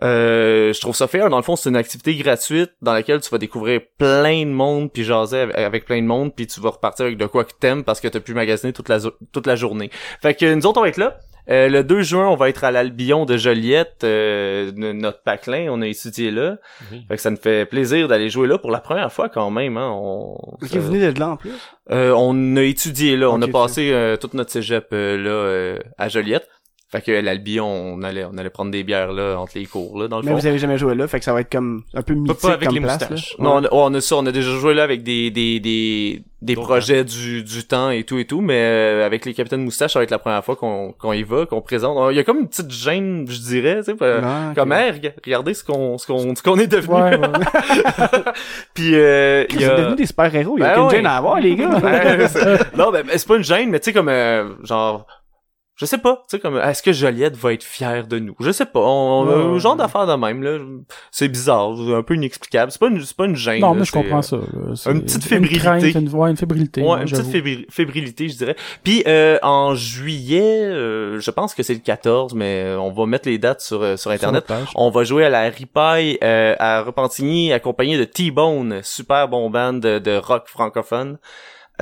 euh, je trouve ça fair. Dans le fond, c'est une activité gratuite dans laquelle tu vas découvrir plein de monde puis jaser avec, avec plein de monde puis tu vas repartir avec de quoi que t'aimes parce que t'as pu magasiner toute la toute la journée. Fait que nous autres on va être là. Euh, le 2 juin, on va être à l'Albion de Joliette, euh, notre paclin, on a étudié là. Oui. Fait que ça nous fait plaisir d'aller jouer là pour la première fois quand même. Hein. On, ça- vous venez de là en plus? euh, on a étudié là, on a passé euh, toute notre cégep euh, là euh, à Joliette. Fait que l'Albion, on allait on allait prendre des bières là entre les cours là dans le Mais fond. vous avez jamais joué là, fait que ça va être comme un peu mythique pas avec comme les place. moustaches. là. Non, on a, on a ça, on a déjà joué là avec des des des des projets du du temps et tout et tout, mais euh, avec les capitaines moustaches, ça va être la première fois qu'on qu'on y va, qu'on présente. Il y a comme une petite gêne, je dirais, tu sais, Non, comme hey, rega- regardez ce qu'on ce qu'on ce qu'on est devenu. Ouais, ouais. Puis euh, il y a devenus des super-héros, il y a Ben aucune ouais. gêne à avoir, les gars. Non, ben, c'est pas une gêne, mais tu sais, comme, euh, genre, je sais pas, tu sais, comme, est-ce que Joliette va être fière de nous? Je sais pas, on, on a Ouais, genre d'affaire de même, là. C'est bizarre, un peu inexplicable. C'est pas une, c'est pas une gêne. Non, là, mais je comprends euh, ça. une petite Une fébrilité. crainte, une, ouais, une fébrilité. Ouais, moi, une petite fébri- fébrilité, je dirais. Puis euh, en juillet, euh, je pense que c'est le 14, mais euh, on va mettre les dates sur, euh, sur Internet. On va jouer à la Ripaille euh, à Repentigny, accompagné de T-Bone, super bon band de, de rock francophone.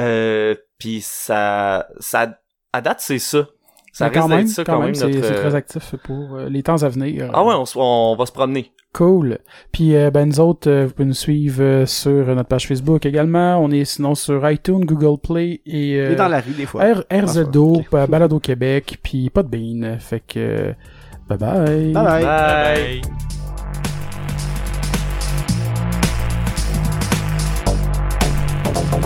Euh, Puis ça, ça, à date c'est ça. Ça risque d'être ça quand, quand même. C'est très euh, actif pour euh, les temps à venir. Ah ouais, on, va se promener. Cool. Puis euh, ben nous autres, euh, vous pouvez nous suivre sur notre page Facebook également. On est sinon sur iTunes, Google Play et euh, et dans la rue des fois. R RZO, okay. Balado Québec, puis pas de bean. Fait que bye. Bye bye. bye. bye. bye.